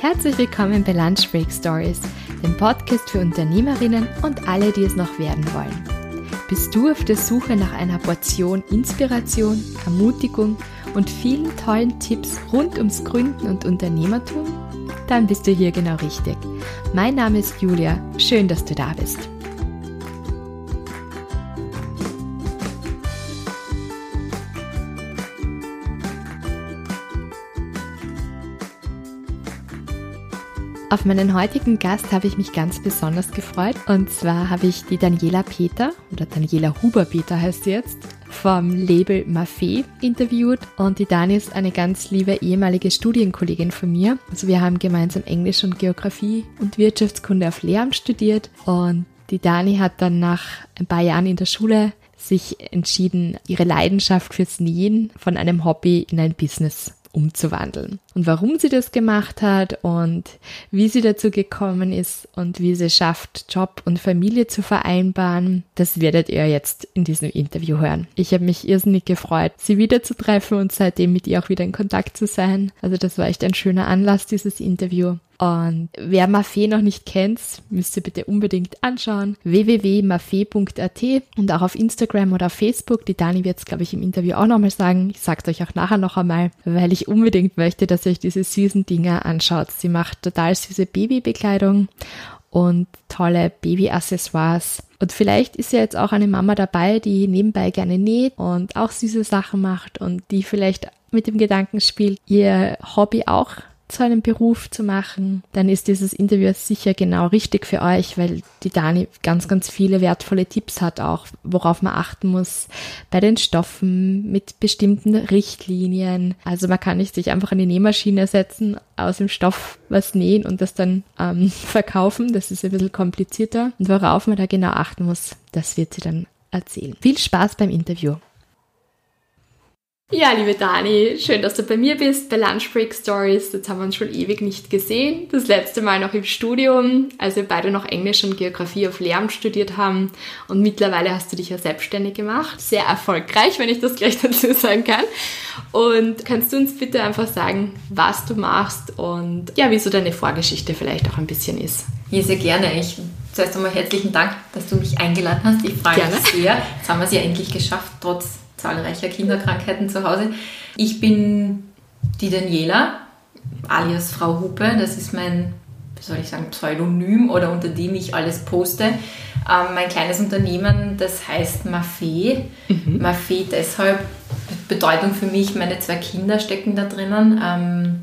Herzlich willkommen bei Lunch Break Stories, dem Podcast für Unternehmerinnen und alle, die es noch werden wollen. Bist du auf der Suche nach einer Portion Inspiration, Ermutigung und vielen tollen Tipps rund ums Gründen und Unternehmertum? Dann bist du hier genau richtig. Mein Name ist Julia, schön, dass du da bist. Auf meinen heutigen Gast habe ich mich ganz besonders gefreut. Und zwar habe ich die Daniela Peter oder Daniela Huber-Peter heißt sie jetzt vom Label Maffei interviewt und die Dani ist eine ganz liebe ehemalige Studienkollegin von mir. Also wir haben gemeinsam Englisch und Geografie und Wirtschaftskunde auf Lehramt studiert und die Dani hat dann nach ein paar Jahren in der Schule sich entschieden, ihre Leidenschaft fürs Nähen von einem Hobby in ein Business umzuwandeln. Und warum sie das gemacht hat und wie sie dazu gekommen ist und wie sie schafft, Job und Familie zu vereinbaren, das werdet ihr jetzt in diesem Interview hören. Ich habe mich irrsinnig gefreut, sie wiederzutreffen und seitdem mit ihr auch wieder in Kontakt zu sein. Also das war echt ein schöner Anlass, dieses Interview. Und wer Maffei noch nicht kennt, müsst ihr bitte unbedingt anschauen. www.maffei.at und auch auf Instagram oder auf Facebook. Die Dani wird es, glaube ich, im Interview auch nochmal sagen. Ich sage es euch auch nachher noch einmal, weil ich unbedingt möchte, dass ihr euch diese süßen Dinge anschaut. Sie macht total süße Babybekleidung und tolle Babyaccessoires. Und vielleicht ist ja jetzt auch eine Mama dabei, die nebenbei gerne näht und auch süße Sachen macht und die vielleicht mit dem Gedanken spielt, ihr Hobby auch zu einem Beruf zu machen, dann ist dieses Interview sicher genau richtig für euch, weil die Dani ganz, ganz viele wertvolle Tipps hat auch, worauf man achten muss bei den Stoffen mit bestimmten Richtlinien. Also man kann nicht sich einfach an die Nähmaschine setzen, aus dem Stoff was nähen und das dann ähm, verkaufen. Das ist ein bisschen komplizierter. Und worauf man da genau achten muss, das wird sie dann erzählen. Viel Spaß beim Interview. Ja, liebe Dani, schön, dass du bei mir bist bei Lunch Break Stories. Jetzt haben wir uns schon ewig nicht gesehen. Das letzte Mal noch im Studium, als wir beide noch Englisch und Geografie auf Lehramt studiert haben. Und mittlerweile hast du dich ja selbstständig gemacht. Sehr erfolgreich, wenn ich das gleich dazu sagen kann. Und kannst du uns bitte einfach sagen, was du machst und ja, wieso deine Vorgeschichte vielleicht auch ein bisschen ist? Ja, sehr gerne. Ich zuerst einmal herzlichen Dank, dass du mich eingeladen hast. Ich freue mich sehr. Jetzt haben wir es ja endlich geschafft, trotz zahlreicher Kinderkrankheiten zu Hause. Ich bin die Daniela, alias Frau Hupe. Das ist mein, wie soll ich sagen, Pseudonym oder unter dem ich alles poste. Ähm, mein kleines Unternehmen, das heißt Maffei. Mhm. Maffei deshalb, Bedeutung für mich, meine zwei Kinder stecken da drinnen. Ähm,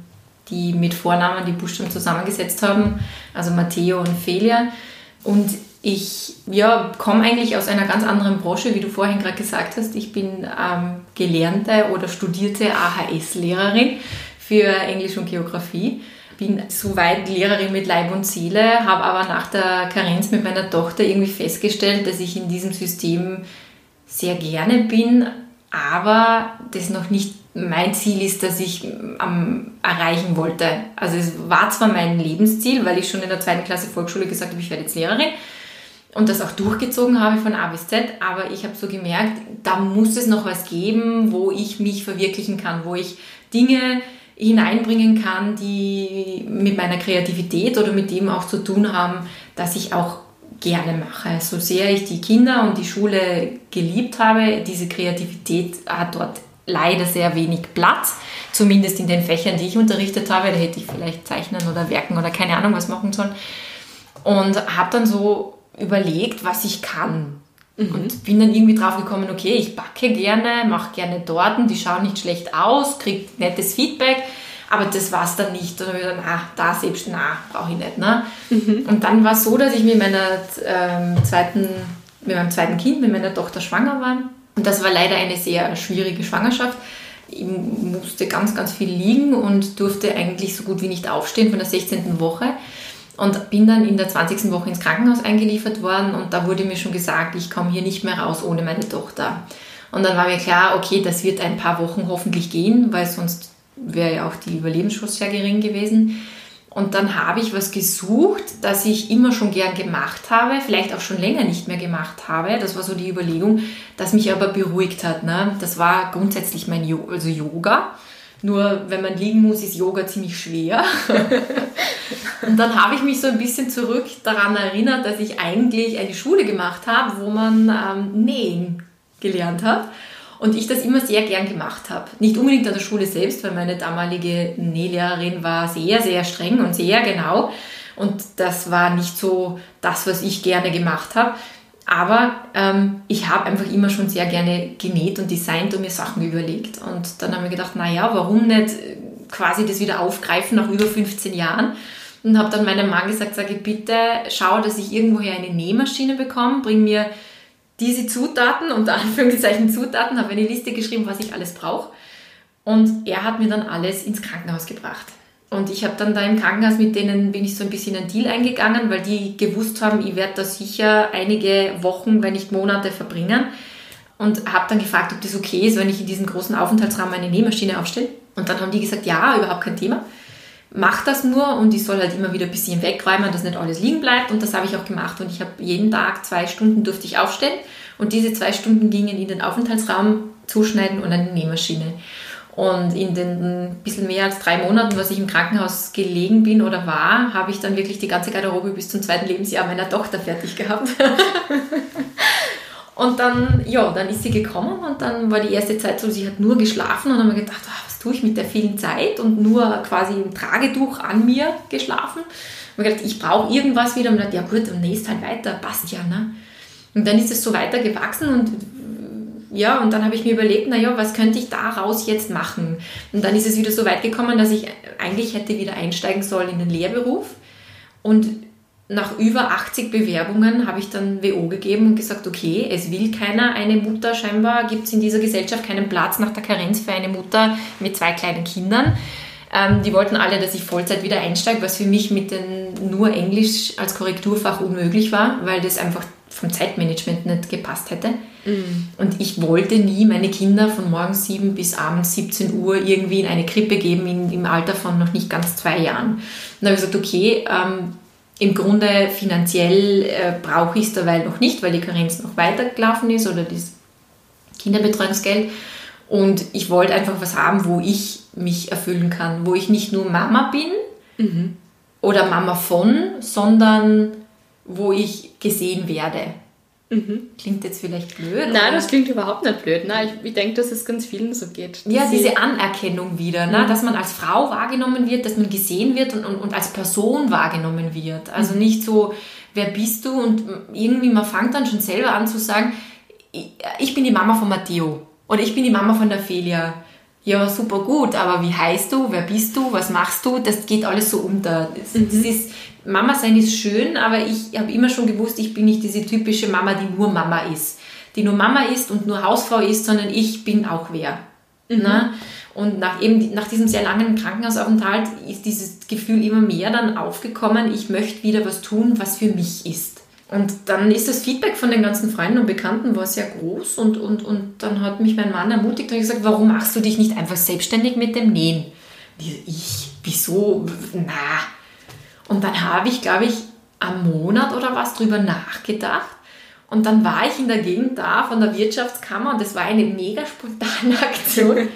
die mit Vornamen die Buchstaben zusammengesetzt haben, also Matteo und Felia. Und ich ja, komme eigentlich aus einer ganz anderen Branche, wie du vorhin gerade gesagt hast. Ich bin ähm, gelernte oder studierte AHS-Lehrerin für Englisch und Geografie. Bin soweit Lehrerin mit Leib und Seele, habe aber nach der Karenz mit meiner Tochter irgendwie festgestellt, dass ich in diesem System sehr gerne bin, aber das noch nicht mein Ziel ist, das ich ähm, erreichen wollte. Also es war zwar mein Lebensziel, weil ich schon in der zweiten Klasse Volksschule gesagt habe, ich werde jetzt Lehrerin, und das auch durchgezogen habe von A bis Z, aber ich habe so gemerkt, da muss es noch was geben, wo ich mich verwirklichen kann, wo ich Dinge hineinbringen kann, die mit meiner Kreativität oder mit dem auch zu tun haben, dass ich auch gerne mache. So sehr ich die Kinder und die Schule geliebt habe, diese Kreativität hat dort leider sehr wenig Platz, zumindest in den Fächern, die ich unterrichtet habe. Da hätte ich vielleicht zeichnen oder werken oder keine Ahnung was machen sollen. Und habe dann so überlegt, was ich kann. Mhm. Und bin dann irgendwie drauf gekommen, okay, ich backe gerne, mache gerne Torten, die schauen nicht schlecht aus, kriege nettes Feedback, aber das war es dann nicht. Und dann habe ich gedacht, ah, da selbst, na, brauche ich nicht. Ne? Mhm. Und dann war es so, dass ich mit meiner ähm, zweiten, mit meinem zweiten Kind, mit meiner Tochter schwanger war. Und das war leider eine sehr schwierige Schwangerschaft. Ich musste ganz, ganz viel liegen und durfte eigentlich so gut wie nicht aufstehen von der 16. Woche. Und bin dann in der 20. Woche ins Krankenhaus eingeliefert worden und da wurde mir schon gesagt, ich komme hier nicht mehr raus ohne meine Tochter. Und dann war mir klar, okay, das wird ein paar Wochen hoffentlich gehen, weil sonst wäre ja auch die Überlebenschance sehr gering gewesen. Und dann habe ich was gesucht, das ich immer schon gern gemacht habe, vielleicht auch schon länger nicht mehr gemacht habe. Das war so die Überlegung, das mich aber beruhigt hat. Ne? Das war grundsätzlich mein jo also Yoga Nur wenn man liegen muss, ist Yoga ziemlich schwer. und dann habe ich mich so ein bisschen zurück daran erinnert, dass ich eigentlich eine Schule gemacht habe, wo man ähm, nähen gelernt hat. Und ich das immer sehr gern gemacht habe. Nicht unbedingt an der Schule selbst, weil meine damalige Nählehrerin war sehr, sehr streng und sehr genau. Und das war nicht so das, was ich gerne gemacht habe. Aber ähm, ich habe einfach immer schon sehr gerne genäht und designt und mir Sachen überlegt. Und dann haben wir gedacht, naja, warum nicht quasi das wieder aufgreifen nach über 15 Jahren? Und habe dann meinem Mann gesagt, sage bitte, schau, dass ich irgendwoher eine Nähmaschine bekomme, bring mir diese Zutaten, unter Anführungszeichen Zutaten, habe eine Liste geschrieben, was ich alles brauche. Und er hat mir dann alles ins Krankenhaus gebracht. Und ich habe dann da im Krankenhaus mit denen, bin ich so ein bisschen einen Deal eingegangen, weil die gewusst haben, ich werde da sicher einige Wochen, wenn nicht Monate verbringen. Und habe dann gefragt, ob das okay ist, wenn ich in diesem großen Aufenthaltsraum eine Nähmaschine aufstelle. Und dann haben die gesagt, ja, überhaupt kein Thema. Mach das nur und ich soll halt immer wieder ein bisschen wegräumen, dass nicht alles liegen bleibt. Und das habe ich auch gemacht. Und ich habe jeden Tag zwei Stunden durfte ich aufstellen. Und diese zwei Stunden gingen in den Aufenthaltsraum zuschneiden und eine Nähmaschine. Und in den bisschen mehr als drei Monaten, was ich im Krankenhaus gelegen bin oder war, habe ich dann wirklich die ganze Garderobe bis zum zweiten Lebensjahr meiner Tochter fertig gehabt. und dann, ja, dann ist sie gekommen und dann war die erste Zeit so, sie hat nur geschlafen und dann habe ich gedacht, oh, was tue ich mit der vielen Zeit und nur quasi im Tragetuch an mir geschlafen. Und ich gedacht, ich brauche irgendwas wieder und gedacht, ja gut, dann nächst halt weiter, passt ja, ne? Und dann ist es so weiter gewachsen und ja, und dann habe ich mir überlegt, naja, was könnte ich daraus jetzt machen? Und dann ist es wieder so weit gekommen, dass ich eigentlich hätte wieder einsteigen sollen in den Lehrberuf. Und nach über 80 Bewerbungen habe ich dann WO gegeben und gesagt, okay, es will keiner eine Mutter, scheinbar gibt es in dieser Gesellschaft keinen Platz nach der Karenz für eine Mutter mit zwei kleinen Kindern. Ähm, die wollten alle, dass ich Vollzeit wieder einsteige, was für mich mit den nur Englisch als Korrekturfach unmöglich war, weil das einfach vom Zeitmanagement nicht gepasst hätte. Mhm. Und ich wollte nie meine Kinder von morgens 7 bis abends 17 Uhr irgendwie in eine Krippe geben, in, im Alter von noch nicht ganz zwei Jahren. Und dann habe ich gesagt, okay, ähm, im Grunde finanziell äh, brauche ich es dabei noch nicht, weil die Karenz noch weitergelaufen ist oder das Kinderbetreuungsgeld. Und ich wollte einfach was haben, wo ich mich erfüllen kann, wo ich nicht nur Mama bin mhm. oder Mama von, sondern wo ich gesehen werde. Mhm. Klingt jetzt vielleicht blöd? Nein, das klingt überhaupt nicht blöd. Nein, ich, ich denke, dass es ganz vielen so geht. Ja, diese Anerkennung wieder, ne? Mhm. dass man als Frau wahrgenommen wird, dass man gesehen wird und, und, und als Person wahrgenommen wird. Also mhm. nicht so, wer bist du? Und irgendwie, man fängt dann schon selber an zu sagen, ich bin die Mama von Matteo oder ich bin die Mama von der Felia. Ja, super gut, aber wie heißt du? Wer bist du? Was machst du? Das geht alles so unter. Das, das mhm. ist Mama sein ist schön, aber ich habe immer schon gewusst, ich bin nicht diese typische Mama, die nur Mama ist. Die nur Mama ist und nur Hausfrau ist, sondern ich bin auch wer. Mhm. Ne? Und nach, eben, nach diesem sehr langen Krankenhausaufenthalt ist dieses Gefühl immer mehr dann aufgekommen, ich möchte wieder was tun, was für mich ist. Und dann ist das Feedback von den ganzen Freunden und Bekannten war sehr groß und, und, und dann hat mich mein Mann ermutigt und gesagt, warum machst du dich nicht einfach selbstständig mit dem Nähen? Ich, wieso? Na, und dann habe ich, glaube ich, am Monat oder was drüber nachgedacht. Und dann war ich in der Gegend da von der Wirtschaftskammer und das war eine mega spontane Aktion.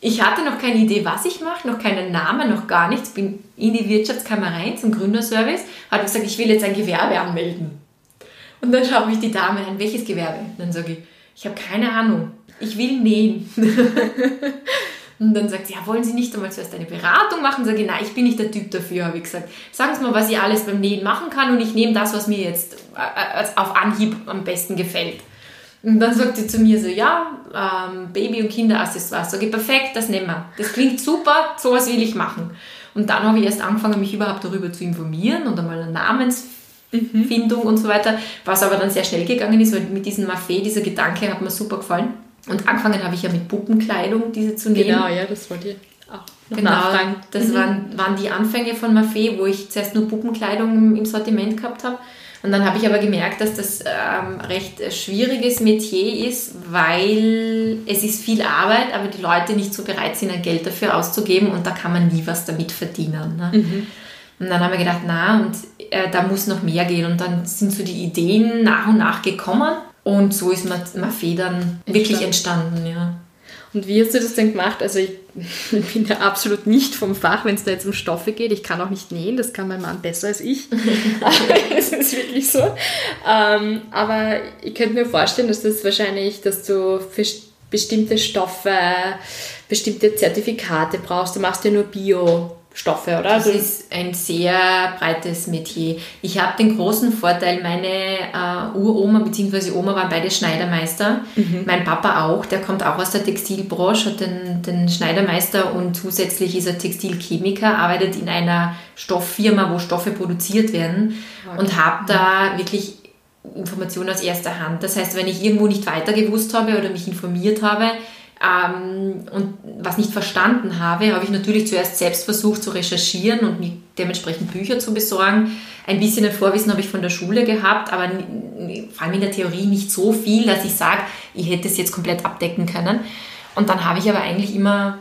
Ich hatte noch keine Idee, was ich mache, noch keinen Namen, noch gar nichts. Bin in die Wirtschaftskammer rein zum Gründerservice, habe gesagt, ich will jetzt ein Gewerbe anmelden. Und dann schaue ich die Dame an, welches Gewerbe? Und dann sage ich, ich habe keine Ahnung, ich will nähen. Und dann sagt sie, ja, wollen Sie nicht einmal zuerst eine Beratung machen? Sage ich, nein, ich bin nicht der Typ dafür, habe ich gesagt. Sagen Sie mal, was ich alles beim Nähen machen kann und ich nehme das, was mir jetzt äh, äh, auf Anhieb am besten gefällt. Und dann sagt sie zu mir so, ja, ähm, Baby- und Kinderaccessoires. Sage ich, perfekt, das nehmen wir. Das klingt super, sowas will ich machen. Und dann habe ich erst angefangen, mich überhaupt darüber zu informieren und einmal eine Namensfindung mhm. und so weiter, was aber dann sehr schnell gegangen ist, weil mit diesem Maffei, dieser Gedanke hat mir super gefallen. Und angefangen habe ich ja mit Puppenkleidung, diese zu nähen. Genau, ja, das wollte ich auch noch genau, nachfragen. Das mhm. waren, waren die Anfänge von Maffei, wo ich zuerst nur Puppenkleidung im Sortiment gehabt habe. Und dann habe ich aber gemerkt, dass das ähm, recht schwieriges Metier ist, weil es ist viel Arbeit, aber die Leute nicht so bereit sind, ein Geld dafür auszugeben und da kann man nie was damit verdienen. Ne? Mhm. Und dann haben wir gedacht, na, und äh, da muss noch mehr gehen. Und dann sind so die Ideen nach und nach gekommen. Und so ist Maffei dann wirklich entstanden, ja. Und wie hast du das denn gemacht? Also ich bin ja absolut nicht vom Fach, wenn es da jetzt um Stoffe geht. Ich kann auch nicht nähen, das kann mein Mann besser als ich. das ist wirklich so. Ähm, aber ich könnte mir vorstellen, dass das wahrscheinlich, dass du für bestimmte Stoffe, bestimmte Zertifikate brauchst. Du machst ja nur Bio. Stoffe, oder? Das also ist ein sehr breites Metier. Ich habe den großen Vorteil, meine äh, Uroma bzw. Oma waren beide Schneidermeister. Mhm. Mein Papa auch, der kommt auch aus der Textilbranche, hat den, den Schneidermeister und zusätzlich ist er Textilchemiker, arbeitet in einer Stofffirma, wo Stoffe produziert werden okay. und habe da wirklich Informationen aus erster Hand. Das heißt, wenn ich irgendwo nicht weiter gewusst habe oder mich informiert habe, ähm, und was nicht verstanden habe, habe ich natürlich zuerst selbst versucht zu recherchieren und mir dementsprechend Bücher zu besorgen. Ein bisschen ein Vorwissen habe ich von der Schule gehabt, aber vor allem in der Theorie nicht so viel, dass ich sage, ich hätte es jetzt komplett abdecken können. Und dann habe ich aber eigentlich immer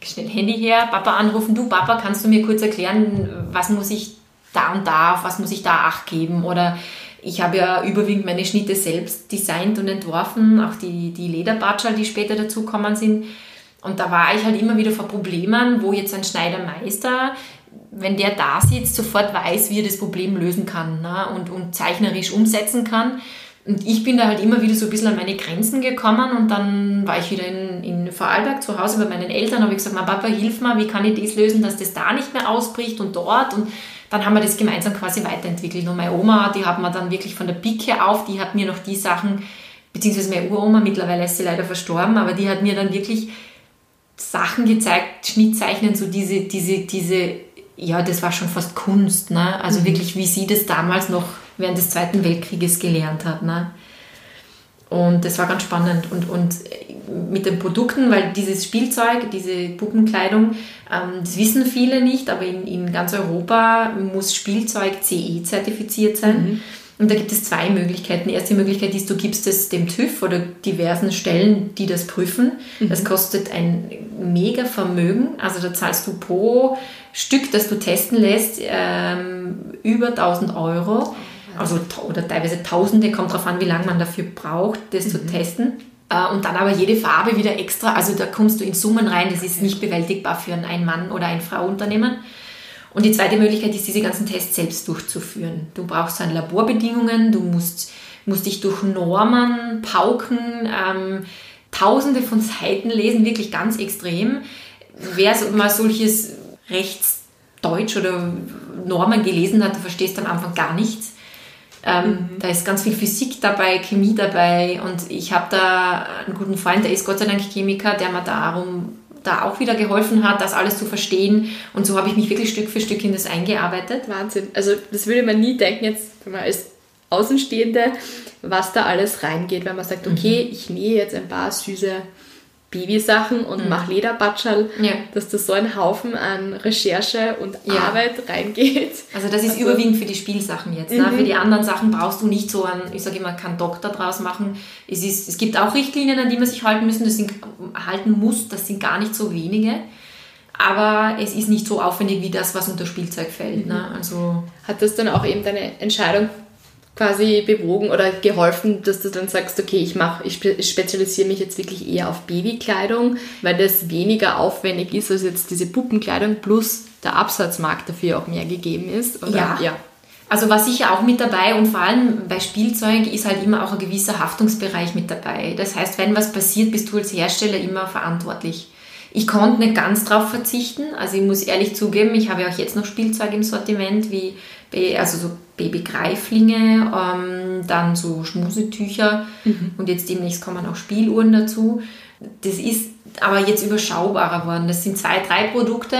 schnell Handy her, Papa anrufen, du Papa, kannst du mir kurz erklären, was muss ich da und da, auf was muss ich da Acht geben oder ich habe ja überwiegend meine Schnitte selbst designt und entworfen, auch die, die Lederbatschal, die später dazukommen sind. Und da war ich halt immer wieder vor Problemen, wo jetzt ein Schneidermeister, wenn der da sitzt, sofort weiß, wie er das Problem lösen kann ne? und, und zeichnerisch umsetzen kann. Und ich bin da halt immer wieder so ein bisschen an meine Grenzen gekommen und dann war ich wieder in, in Vorarlberg zu Hause bei meinen Eltern, habe ich gesagt, Papa, hilf mir, wie kann ich das lösen, dass das da nicht mehr ausbricht und dort und dann haben wir das gemeinsam quasi weiterentwickelt. Und meine Oma, die hat mir dann wirklich von der Pike auf, die hat mir noch die Sachen, beziehungsweise meine Uroma, mittlerweile ist sie leider verstorben, aber die hat mir dann wirklich Sachen gezeigt, Schnittzeichnen, so diese, diese, diese, ja, das war schon fast Kunst, ne? Also mhm. wirklich, wie sie das damals noch während des Zweiten Weltkrieges gelernt hat, ne? Und das war ganz spannend. Und, und mit den Produkten, weil dieses Spielzeug, diese Puppenkleidung, ähm, das wissen viele nicht, aber in, in ganz Europa muss Spielzeug CE zertifiziert sein. Mhm. Und da gibt es zwei Möglichkeiten. Die erste Möglichkeit ist, du gibst es dem TÜV oder diversen Stellen, die das prüfen. Mhm. Das kostet ein mega Vermögen. Also da zahlst du pro Stück, das du testen lässt, ähm, über 1000 Euro. Also oder teilweise Tausende, kommt darauf an, wie lange man dafür braucht, das mhm. zu testen. Äh, und dann aber jede Farbe wieder extra, also da kommst du in Summen rein, das ist nicht bewältigbar für ein Ein-Mann- oder Ein-Frau-Unternehmen. Und die zweite Möglichkeit ist, diese ganzen Tests selbst durchzuführen. Du brauchst dann Laborbedingungen, du musst, musst dich durch Normen pauken, ähm, tausende von Seiten lesen, wirklich ganz extrem. Wer so, mal solches Rechtsdeutsch oder Normen gelesen hat, du verstehst am Anfang gar nichts. Ähm, mhm. Da ist ganz viel Physik dabei, Chemie dabei und ich habe da einen guten Freund, der ist Gott sei Dank Chemiker, der mir darum da auch wieder geholfen hat, das alles zu verstehen. Und so habe ich mich wirklich Stück für Stück in das eingearbeitet. Wahnsinn. Also das würde man nie denken, jetzt wenn als Außenstehende, was da alles reingeht, wenn man sagt, okay, mhm. ich nähe jetzt ein paar süße Babysachen und mhm. mache Lederbatschal, ja. dass da so ein Haufen an Recherche und ja. Arbeit reingeht. Also das ist also, überwiegend für die Spielsachen jetzt. Ne? Mhm. Für die anderen Sachen brauchst du nicht so einen, ich sage immer, keinen Doktor draus machen. Es, ist, es gibt auch Richtlinien, an die man sich halten müssen, das sind, halten muss, das sind gar nicht so wenige. Aber es ist nicht so aufwendig wie das, was unter Spielzeug fällt. Ne? Mhm. Ne? Also Hat das dann auch eben deine Entscheidung quasi bewogen oder geholfen, dass du dann sagst, okay, ich mache, ich spezialisiere mich jetzt wirklich eher auf Babykleidung, weil das weniger aufwendig ist als jetzt diese Puppenkleidung plus der Absatzmarkt dafür auch mehr gegeben ist? Oder? Ja. ja. Also war sicher auch mit dabei und vor allem bei Spielzeug ist halt immer auch ein gewisser Haftungsbereich mit dabei. Das heißt, wenn was passiert, bist du als Hersteller immer verantwortlich. Ich konnte nicht ganz drauf verzichten. Also ich muss ehrlich zugeben, ich habe ja auch jetzt noch Spielzeug im Sortiment, wie also so Babygreiflinge, ähm, dann so Schmusetücher mhm. und jetzt demnächst kommen auch Spieluhren dazu. Das ist aber jetzt überschaubarer geworden. Das sind zwei, drei Produkte,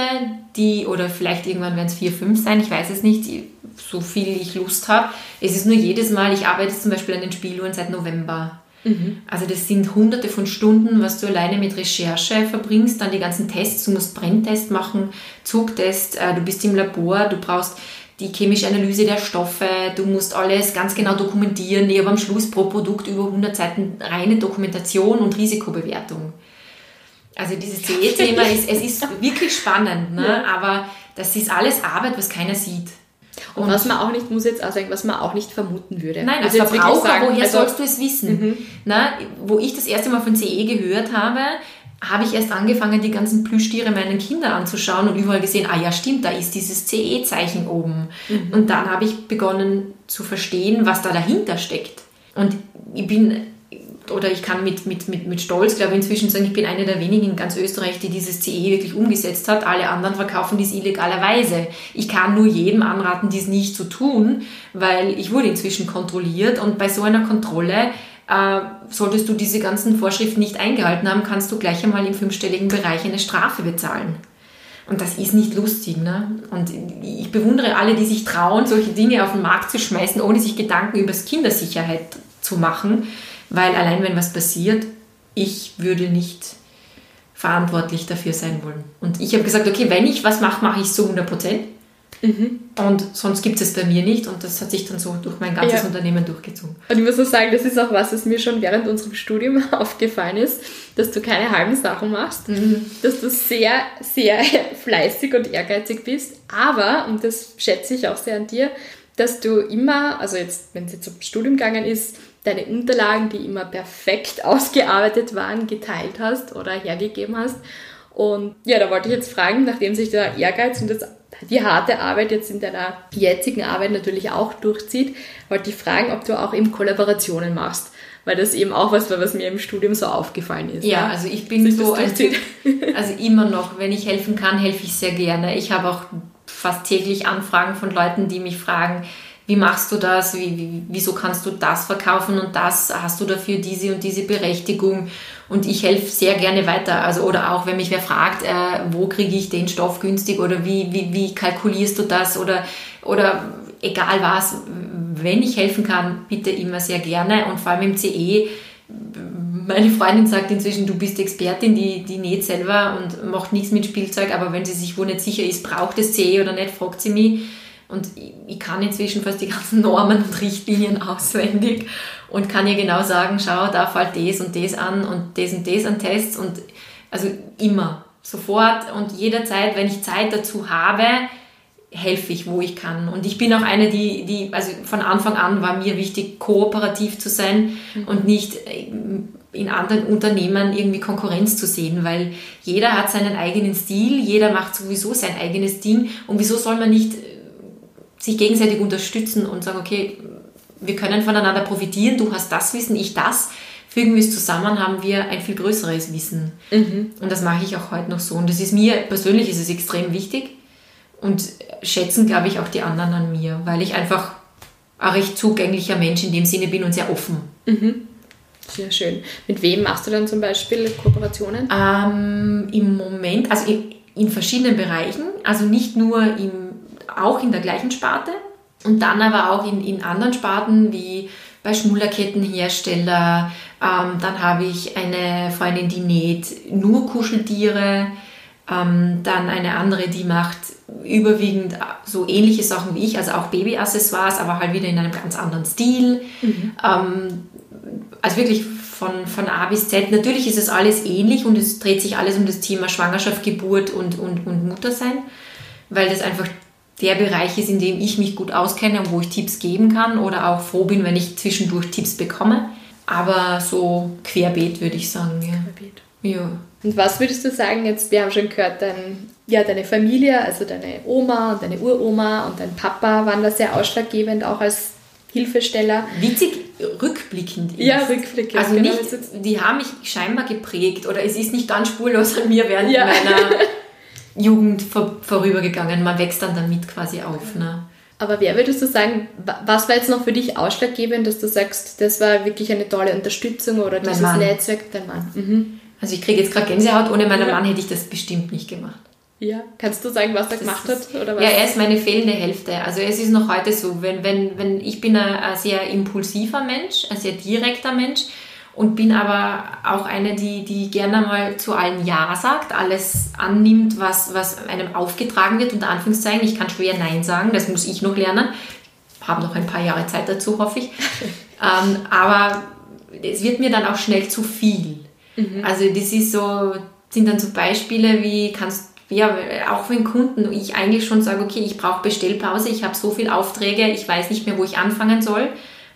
die, oder vielleicht irgendwann werden es vier, fünf sein, ich weiß es nicht, so viel ich Lust habe. Es ist nur jedes Mal, ich arbeite zum Beispiel an den Spieluhren seit November. Mhm. Also das sind hunderte von Stunden, was du alleine mit Recherche verbringst, dann die ganzen Tests, du musst Brenntest machen, Zugtest, äh, du bist im Labor, du brauchst die chemische Analyse der Stoffe, du musst alles ganz genau dokumentieren. Ich habe am Schluss pro Produkt über 100 Seiten reine Dokumentation und Risikobewertung. Also dieses CE-Thema ist, es ist wirklich spannend, ne? Ja. aber das ist alles Arbeit, was keiner sieht. Und, und, was man auch nicht, muss jetzt auch sagen, was man auch nicht vermuten würde. Nein, als Verbraucher, sagen, woher also, sollst du es wissen? Mhm. Na, wo ich das erste Mal von CE gehört habe, habe ich erst angefangen, die ganzen Plüschtiere meinen Kindern anzuschauen und überall gesehen, ah ja, stimmt, da ist dieses CE-Zeichen oben. Mhm. Und dann habe ich begonnen zu verstehen, was da dahinter steckt. Und ich bin, oder ich kann mit, mit, mit, mit Stolz, glaube ich, inzwischen sagen, ich bin eine der wenigen in ganz Österreich, die dieses CE wirklich umgesetzt hat. Alle anderen verkaufen dies illegalerweise. Ich kann nur jedem anraten, dies nicht zu tun, weil ich wurde inzwischen kontrolliert und bei so einer Kontrolle äh, solltest du diese ganzen Vorschriften nicht eingehalten haben, kannst du gleich einmal im fünfstelligen Bereich eine Strafe bezahlen. Und das ist nicht lustig. Ne? Und ich bewundere alle, die sich trauen, solche Dinge auf den Markt zu schmeißen, ohne sich Gedanken über das Kindersicherheit zu machen. Weil allein wenn was passiert, ich würde nicht verantwortlich dafür sein wollen. Und ich habe gesagt, okay, wenn ich was mache, mache ich es zu 100 Prozent. Mhm. Und sonst gibt es bei mir nicht und das hat sich dann so durch mein ganzes ja. Unternehmen durchgezogen. Und ich muss auch sagen, das ist auch was, was mir schon während unserem Studium aufgefallen ist, dass du keine halben Sachen machst, mhm. dass du sehr, sehr fleißig und ehrgeizig bist, aber, und das schätze ich auch sehr an dir, dass du immer, also jetzt, wenn es jetzt zum Studium gegangen ist, deine Unterlagen, die immer perfekt ausgearbeitet waren, geteilt hast oder hergegeben hast. Und ja, da wollte ich jetzt fragen, nachdem sich der Ehrgeiz und das die harte Arbeit jetzt in deiner jetzigen Arbeit natürlich auch durchzieht, wollte ich fragen, ob du auch eben Kollaborationen machst. Weil das eben auch was war, was mir im Studium so aufgefallen ist. Ja, ja? also ich bin so ein Typ, also immer noch, wenn ich helfen kann, helfe ich sehr gerne. Ich habe auch fast täglich Anfragen von Leuten, die mich fragen, wie machst du das, wie, wie, wieso kannst du das verkaufen und das, hast du dafür diese und diese Berechtigung und ich helfe sehr gerne weiter. Also, oder auch, wenn mich wer fragt, äh, wo kriege ich den Stoff günstig oder wie, wie, wie kalkulierst du das oder, oder egal was, wenn ich helfen kann, bitte immer sehr gerne und vor allem im CE. Meine Freundin sagt inzwischen, du bist Expertin, die, die näht selber und macht nichts mit Spielzeug, aber wenn sie sich wo nicht sicher ist, braucht es CE oder nicht, fragt sie mich. Und ich kann inzwischen fast die ganzen Normen und Richtlinien auswendig und kann ihr genau sagen, schau, da fällt das und das an und das und das an Tests und also immer, sofort und jederzeit, wenn ich Zeit dazu habe, helfe ich, wo ich kann. Und ich bin auch eine, die, die also von Anfang an war mir wichtig, kooperativ zu sein mhm. und nicht äh, in anderen Unternehmen irgendwie Konkurrenz zu sehen, weil jeder hat seinen eigenen Stil, jeder macht sowieso sein eigenes Ding und wieso soll man nicht sich gegenseitig unterstützen und sagen, okay, wir können voneinander profitieren, du hast das Wissen, ich das, fügen wir es zusammen, haben wir ein viel größeres Wissen. Mhm. Und das mache ich auch heute noch so. Und das ist mir, persönlich ist es extrem wichtig und schätzen, glaube ich, auch die anderen an mir, weil ich einfach ein recht zugänglicher Mensch in dem Sinne bin und sehr offen. Mhm. Sehr schön. Mit wem machst du dann zum Beispiel Kooperationen? Ähm, Im Moment, also in, in verschiedenen Bereichen, also nicht nur im, auch in der gleichen Sparte, und dann aber auch in, in anderen Sparten wie bei Schnullerkettenhersteller. Ähm, dann habe ich eine Freundin, die näht nur Kuscheltiere. Ähm, dann eine andere, die macht überwiegend so ähnliche Sachen wie ich, also auch Babyaccessoires, aber halt wieder in einem ganz anderen Stil. Mhm. Ähm, also wirklich von, von A bis Z. Natürlich ist es alles ähnlich und es dreht sich alles um das Thema Schwangerschaft, Geburt und, und, und Muttersein, weil das einfach der Bereich ist, in dem ich mich gut auskenne und wo ich Tipps geben kann oder auch froh bin, wenn ich zwischendurch Tipps bekomme. Aber so querbeet würde ich sagen. Ja. Querbeet. Ja. Und was würdest du sagen jetzt, wir haben schon gehört, dein, ja, deine Familie, also deine Oma und deine Uroma und dein Papa waren da sehr ausschlaggebend, auch als Hilfesteller. Witzig rückblickend ist. Ja, rückblickend. Also genau. nicht, die haben mich scheinbar geprägt oder es ist nicht ganz spurlos an mir während ja. meiner Jugend vor, vorübergegangen. Man wächst dann damit quasi auf. Ne? Aber wer würdest du sagen, was war jetzt noch für dich ausschlaggebend, dass du sagst, das war wirklich eine tolle Unterstützung oder dieses Netzwerk, dein Mann? Mhm. Also ich kriege jetzt gerade Gänsehaut, ohne meinen ja. Mann hätte ich das bestimmt nicht gemacht. Ja, kannst du sagen, was er gemacht hat? Oder was? Ja, er ist meine fehlende Hälfte. Also es ist noch heute so, wenn, wenn, wenn ich bin ein, ein sehr impulsiver Mensch, ein sehr direkter Mensch und bin aber auch eine, die, die gerne mal zu allen Ja sagt, alles annimmt, was, was einem aufgetragen wird, unter Anführungszeichen. Ich kann schwer Nein sagen, das muss ich noch lernen. Habe noch ein paar Jahre Zeit dazu, hoffe ich. ähm, aber es wird mir dann auch schnell zu viel. Mhm. Also das ist so, sind dann so Beispiele wie kannst ja, auch wenn Kunden, ich eigentlich schon sage, okay, ich brauche Bestellpause, ich habe so viele Aufträge, ich weiß nicht mehr, wo ich anfangen soll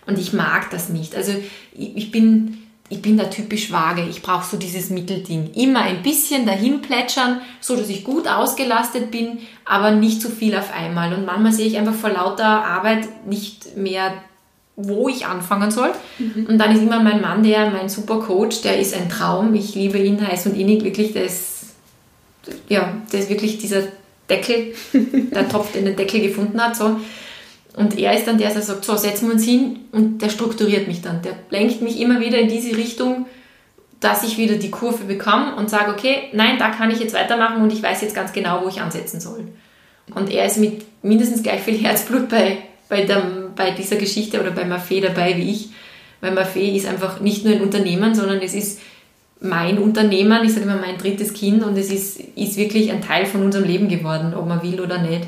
und ich mag das nicht. Also ich bin ich bin da typisch vage. Ich brauche so dieses Mittelding. Immer ein bisschen dahin plätschern, so dass ich gut ausgelastet bin, aber nicht zu viel auf einmal. Und manchmal sehe ich einfach vor lauter Arbeit nicht mehr, wo ich anfangen soll. Mhm. Und dann ist immer mein Mann, der mein super Coach, der ist ein Traum. Ich liebe ihn heiß und innig, wirklich. Der ist, ja, der ist wirklich dieser Deckel, der Topf, den den Deckel gefunden hat. So. Und er ist dann der, der sagt, so, setzen wir uns hin und der strukturiert mich dann. Der lenkt mich immer wieder in diese Richtung, dass ich wieder die Kurve bekomme und sage, okay, nein, da kann ich jetzt weitermachen und ich weiß jetzt ganz genau, wo ich ansetzen soll. Und er ist mit mindestens gleich viel Herzblut bei, bei, der, bei dieser Geschichte oder bei Maffei dabei wie ich. Weil Maffei ist einfach nicht nur ein Unternehmen, sondern es ist mein Unternehmen, ich sage immer mein drittes Kind und es ist, ist wirklich ein Teil von unserem Leben geworden, ob man will oder nicht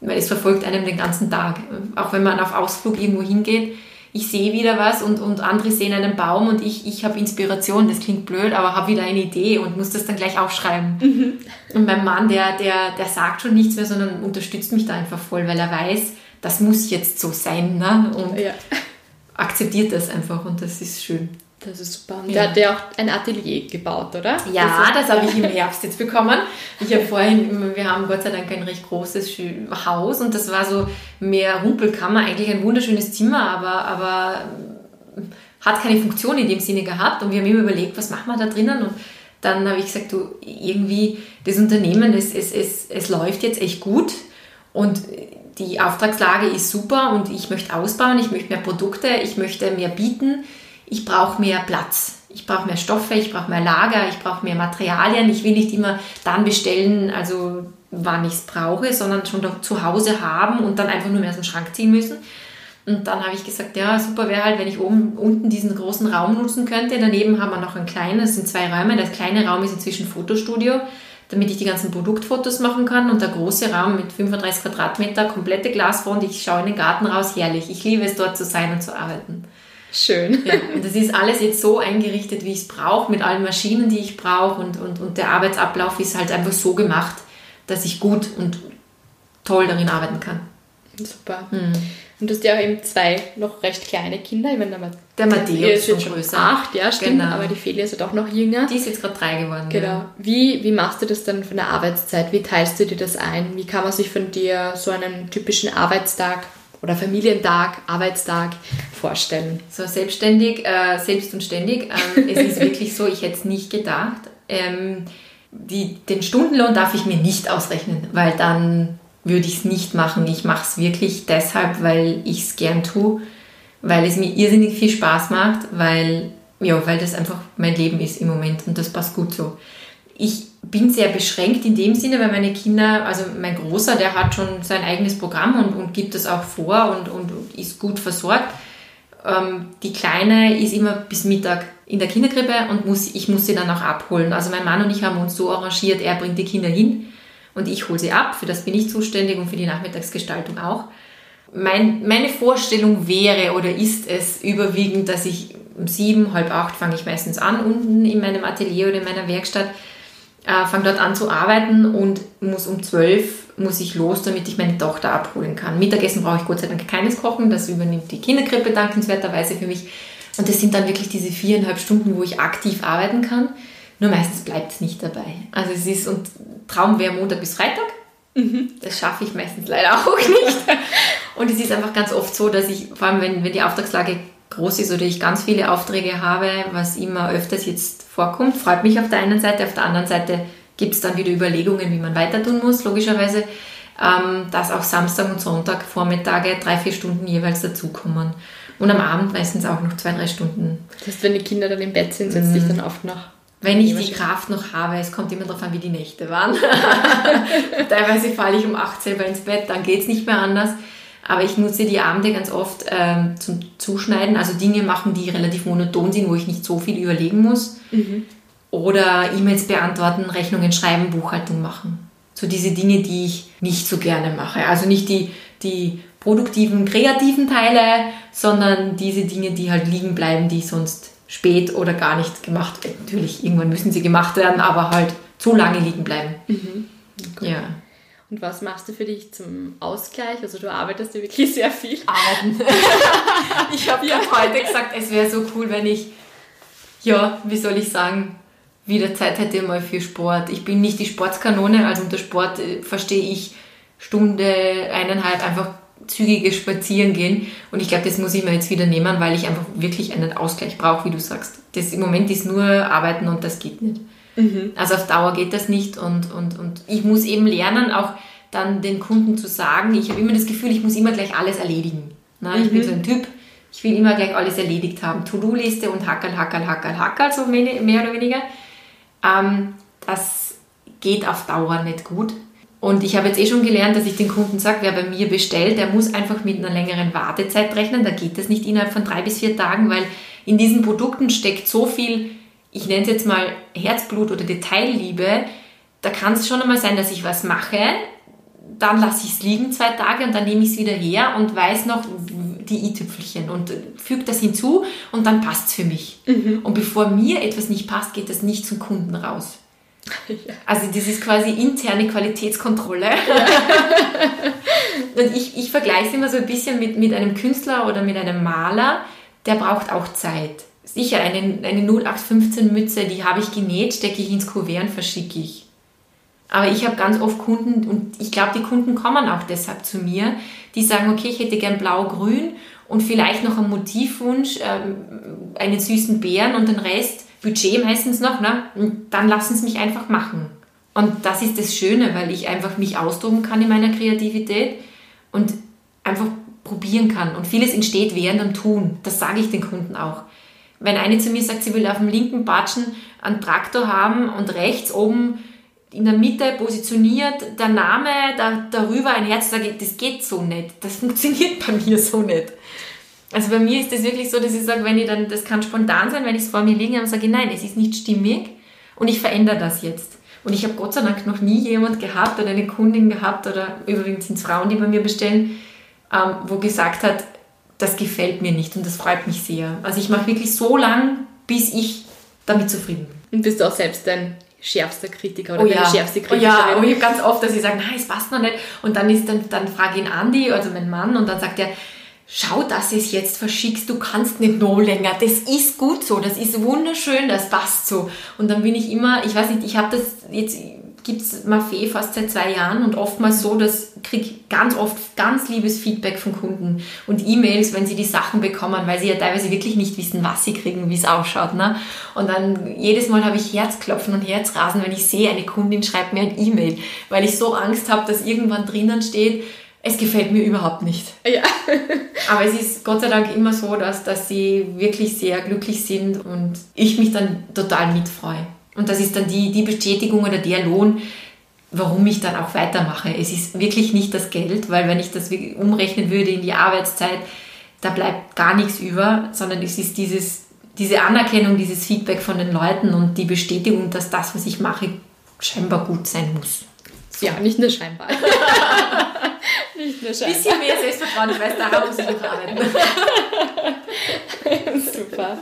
weil es verfolgt einem den ganzen Tag. Auch wenn man auf Ausflug irgendwo hingeht, ich sehe wieder was und, und andere sehen einen Baum und ich, ich habe Inspiration, das klingt blöd, aber habe wieder eine Idee und muss das dann gleich aufschreiben. Mhm. Und mein Mann, der, der, der sagt schon nichts mehr, sondern unterstützt mich da einfach voll, weil er weiß, das muss jetzt so sein ne? und ja. akzeptiert das einfach und das ist schön. Das ist super. Und ja. der hat ja auch ein Atelier gebaut, oder? Ja, das, das habe ich im Herbst jetzt bekommen. Ich habe vorhin, wir haben Gott sei Dank ein recht großes Haus und das war so mehr Rumpelkammer, eigentlich ein wunderschönes Zimmer, aber, aber hat keine Funktion in dem Sinne gehabt und wir haben immer überlegt, was machen wir da drinnen und dann habe ich gesagt, du, irgendwie das Unternehmen, es, es, es, es läuft jetzt echt gut und die Auftragslage ist super und ich möchte ausbauen, ich möchte mehr Produkte, ich möchte mehr bieten ich brauche mehr Platz. Ich brauche mehr Stoffe, ich brauche mehr Lager, ich brauche mehr Materialien. Ich will nicht immer dann bestellen, also wann ich es brauche, sondern schon zu Hause haben und dann einfach nur mehr aus dem Schrank ziehen müssen. Und dann habe ich gesagt, ja, super wäre halt, wenn ich oben unten diesen großen Raum nutzen könnte. Daneben haben wir noch einen kleinen, das sind zwei Räume. Der kleine Raum ist inzwischen Fotostudio, damit ich die ganzen Produktfotos machen kann. Und der große Raum mit 35 Quadratmeter, komplette Glasfront, ich schaue in den Garten raus, herrlich. Ich liebe es, dort zu sein und zu arbeiten. Schön. Ja, und das ist alles jetzt so eingerichtet, wie ich es brauche, mit allen Maschinen, die ich brauche. Und, und, und der Arbeitsablauf ist halt einfach so gemacht, dass ich gut und toll darin arbeiten kann. Super. Mhm. Und du hast ja auch eben zwei noch recht kleine Kinder. Ich meine, der, der Matthäus ist jetzt schon größer. Acht, ja, stimmt. Genau. Aber die Felia ist ja doch noch jünger. Die ist jetzt gerade drei geworden. Genau. Ja. Wie, wie machst du das dann von der Arbeitszeit? Wie teilst du dir das ein? Wie kann man sich von dir so einen typischen Arbeitstag oder Familientag, Arbeitstag vorstellen? So selbstständig, äh, selbst und ständig. Ähm, es ist wirklich so, ich hätte es nicht gedacht. Ähm, die, den Stundenlohn darf ich mir nicht ausrechnen, weil dann würde ich es nicht machen. Ich mache es wirklich deshalb, weil ich es gern tue, weil es mir irrsinnig viel Spaß macht, weil, ja, weil das einfach mein Leben ist im Moment und das passt gut so. Ich bin sehr beschränkt in dem Sinne, weil meine Kinder, also mein Großer, der hat schon sein eigenes Programm und, und gibt das auch vor und, und, ist gut versorgt. Ähm, die Kleine ist immer bis Mittag in der Kinderkrippe und muss, ich muss sie dann auch abholen. Also mein Mann und ich haben uns so arrangiert, er bringt die Kinder hin und ich hole sie ab. Für das bin ich zuständig und für die Nachmittagsgestaltung auch. Mein, meine Vorstellung wäre oder ist es überwiegend, dass ich um sieben, halb acht fange ich meistens an unten in meinem Atelier oder in meiner Werkstatt äh, fange dort an zu arbeiten und muss um 12 muss ich los, damit ich meine Tochter abholen kann. Mittagessen brauche ich Gott sei Dank keines Kochen, das übernimmt die Kinderkrippe dankenswerterweise für mich. Und das sind dann wirklich diese viereinhalb Stunden, wo ich aktiv arbeiten kann. Nur meistens bleibt es nicht dabei. Also es ist, und Traum wäre Montag bis Freitag. Mhm. Das schaffe ich meistens leider auch nicht. Und es ist einfach ganz oft so, dass ich, vor allem wenn, wenn die Auftragslage groß ist oder ich ganz viele Aufträge habe, was immer öfters jetzt vorkommt, freut mich auf der einen Seite, auf der anderen Seite gibt es dann wieder Überlegungen, wie man weiter tun muss, logischerweise, ähm, dass auch Samstag und Sonntag Vormittage drei, vier Stunden jeweils dazukommen. Und am Abend meistens auch noch zwei, drei Stunden. Das heißt, wenn die Kinder dann im Bett sind, setzt sich mhm. dann oft noch. Wenn ich die Kraft noch habe, es kommt immer darauf an, wie die Nächte waren. Teilweise falle ich um 8 selber ins Bett, dann geht es nicht mehr anders. Aber ich nutze die Abende ganz oft ähm, zum Zuschneiden, also Dinge machen, die relativ monoton sind, wo ich nicht so viel überlegen muss. Mhm. Oder E-Mails beantworten, Rechnungen schreiben, Buchhaltung machen. So diese Dinge, die ich nicht so gerne mache. Also nicht die, die produktiven, kreativen Teile, sondern diese Dinge, die halt liegen bleiben, die sonst spät oder gar nicht gemacht werden. Natürlich, irgendwann müssen sie gemacht werden, aber halt zu lange liegen bleiben. Mhm. Okay. Ja. Und was machst du für dich zum Ausgleich? Also du arbeitest ja wirklich sehr viel. Arbeiten. ich habe ja heute gesagt, es wäre so cool, wenn ich ja, wie soll ich sagen, wieder Zeit hätte mal für Sport. Ich bin nicht die Sportskanone, also unter Sport äh, verstehe ich Stunde, eineinhalb einfach zügige Spazieren gehen. Und ich glaube, das muss ich mir jetzt wieder nehmen, weil ich einfach wirklich einen Ausgleich brauche, wie du sagst. Das im Moment ist nur Arbeiten und das geht nicht. Mhm. Also auf Dauer geht das nicht und, und, und ich muss eben lernen, auch dann den Kunden zu sagen, ich habe immer das Gefühl, ich muss immer gleich alles erledigen. Na, ich mhm. bin so ein Typ, ich will immer gleich alles erledigt haben. To-Do-Liste und Hackerl, Hackerl, Hackerl, Hackerl, so mehr oder weniger. Ähm, das geht auf Dauer nicht gut. Und ich habe jetzt eh schon gelernt, dass ich den Kunden sage, wer bei mir bestellt, der muss einfach mit einer längeren Wartezeit rechnen. Da geht das nicht innerhalb von drei bis vier Tagen, weil in diesen Produkten steckt so viel, ich nenne es jetzt mal Herzblut oder Detailliebe. Da kann es schon einmal sein, dass ich was mache, dann lasse ich es liegen zwei Tage und dann nehme ich es wieder her und weiß noch die i-Tüpfelchen und füge das hinzu und dann passt es für mich. Mhm. Und bevor mir etwas nicht passt, geht das nicht zum Kunden raus. Ja. Also das ist quasi interne Qualitätskontrolle. Ja. und ich, ich vergleiche es immer so ein bisschen mit, mit einem Künstler oder mit einem Maler, der braucht auch Zeit. Sicher, eine, eine 0815 Mütze, die habe ich genäht, stecke ich ins Kuvert und verschicke ich. Aber ich habe ganz oft Kunden und ich glaube, die Kunden kommen auch deshalb zu mir, die sagen, okay, ich hätte gern blau-grün und vielleicht noch einen Motivwunsch, ähm, einen süßen Bären und den Rest Budget meistens noch, ne? Und dann lassen sie mich einfach machen. Und das ist das Schöne, weil ich einfach mich austoben kann in meiner Kreativität und einfach probieren kann. Und vieles entsteht während dem Tun. Das sage ich den Kunden auch. Wenn eine zu mir sagt, sie will auf dem linken Batschen einen Traktor haben und rechts oben in der Mitte positioniert der Name, da, darüber ein Herz, sage ich, das geht so nicht. Das funktioniert bei mir so nicht. Also bei mir ist das wirklich so, dass ich sage, wenn ich dann, das kann spontan sein, wenn ich es vor mir liegen habe, sage ich, nein, es ist nicht stimmig und ich verändere das jetzt. Und ich habe Gott sei Dank noch nie jemand gehabt oder eine Kundin gehabt oder übrigens sind es Frauen, die bei mir bestellen, ähm, wo gesagt hat, das gefällt mir nicht und das freut mich sehr. Also ich mache wirklich so lang, bis ich damit zufrieden bin. Und bist du auch selbst dein schärfster Kritiker oder oh ja. schärfste Kritikerin? Oh ja, oh, ich ganz oft, dass ich sage, nein, es passt noch nicht. Und dann, ist dann, dann frage ich ihn Andi, also mein Mann, und dann sagt er, schau, dass es jetzt verschickst, du kannst nicht noch länger. Das ist gut so, das ist wunderschön, das passt so. Und dann bin ich immer, ich weiß nicht, ich habe das jetzt gibt es Maffei fast seit zwei Jahren und oftmals so, dass kriege ganz oft ganz liebes Feedback von Kunden und E-Mails, wenn sie die Sachen bekommen, weil sie ja teilweise wirklich nicht wissen, was sie kriegen, wie es ausschaut. Ne? Und dann jedes Mal habe ich Herzklopfen und Herzrasen, wenn ich sehe, eine Kundin schreibt mir ein E-Mail, weil ich so Angst habe, dass irgendwann drinnen steht, es gefällt mir überhaupt nicht. Ja. Aber es ist Gott sei Dank immer so, dass, dass sie wirklich sehr glücklich sind und ich mich dann total mitfreue. Und das ist dann die, die Bestätigung oder der Lohn, warum ich dann auch weitermache. Es ist wirklich nicht das Geld, weil wenn ich das umrechnen würde in die Arbeitszeit, da bleibt gar nichts über, sondern es ist dieses, diese Anerkennung, dieses Feedback von den Leuten und die Bestätigung, dass das, was ich mache, scheinbar gut sein muss. So. Ja, nicht nur scheinbar. Nicht nur Scheiße. Bisschen mehr Selbstvertrauen, ich weiß, daran muss ich noch arbeiten. Super.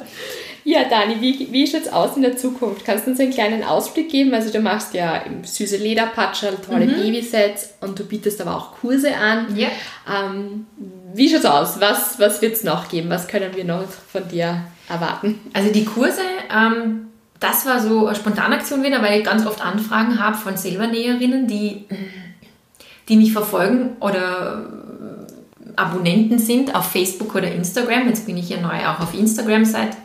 Ja, Dani, wie, wie schaut es aus in der Zukunft? Kannst du uns einen kleinen Ausblick geben? Also du machst ja süße Lederpatschel, tolle mhm. Babysets und du bietest aber auch Kurse an. Ja. Ähm, wie schaut es aus? Was, was wird es noch geben? Was können wir noch von dir erwarten? Also die Kurse, ähm, das war so eine Spontanaktion wieder, weil ich ganz oft Anfragen habe von Silbernäherinnen, die die mich verfolgen oder Abonnenten sind auf Facebook oder Instagram. Jetzt bin ich ja neu auch auf Instagram seit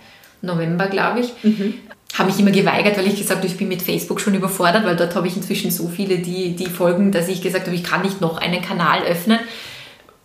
November, glaube ich. Mhm. Habe mich immer geweigert, weil ich gesagt habe, ich bin mit Facebook schon überfordert, weil dort habe ich inzwischen so viele, die, die folgen, dass ich gesagt habe, ich kann nicht noch einen Kanal öffnen.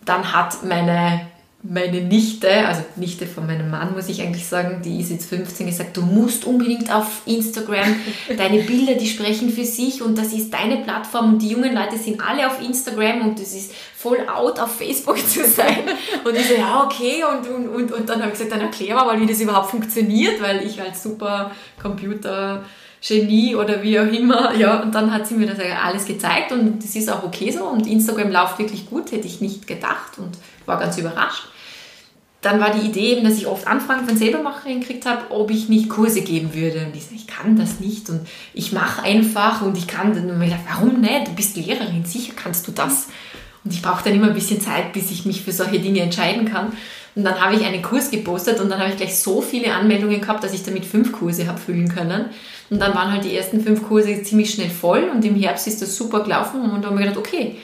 Dann hat meine meine Nichte, also Nichte von meinem Mann, muss ich eigentlich sagen, die ist jetzt 15, gesagt, du musst unbedingt auf Instagram, deine Bilder, die sprechen für sich und das ist deine Plattform und die jungen Leute sind alle auf Instagram und es ist voll out, auf Facebook zu sein. Und ich so, ja, okay, und, und, und, und dann habe ich gesagt, dann erklär mal, wie das überhaupt funktioniert, weil ich als super Computer Genie oder wie auch immer, ja, und dann hat sie mir das alles gezeigt und das ist auch okay so und Instagram läuft wirklich gut, hätte ich nicht gedacht und war ganz überrascht dann war die Idee eben, dass ich oft Anfragen von Selbermacherinnen gekriegt habe, ob ich nicht Kurse geben würde. Und ich sage, ich kann das nicht und ich mache einfach und ich kann. Und ich dachte, warum nicht? Du bist Lehrerin, sicher kannst du das. Und ich brauche dann immer ein bisschen Zeit, bis ich mich für solche Dinge entscheiden kann. Und dann habe ich einen Kurs gepostet und dann habe ich gleich so viele Anmeldungen gehabt, dass ich damit fünf Kurse habe füllen können. Und dann waren halt die ersten fünf Kurse ziemlich schnell voll und im Herbst ist das super gelaufen und dann habe ich gedacht, okay,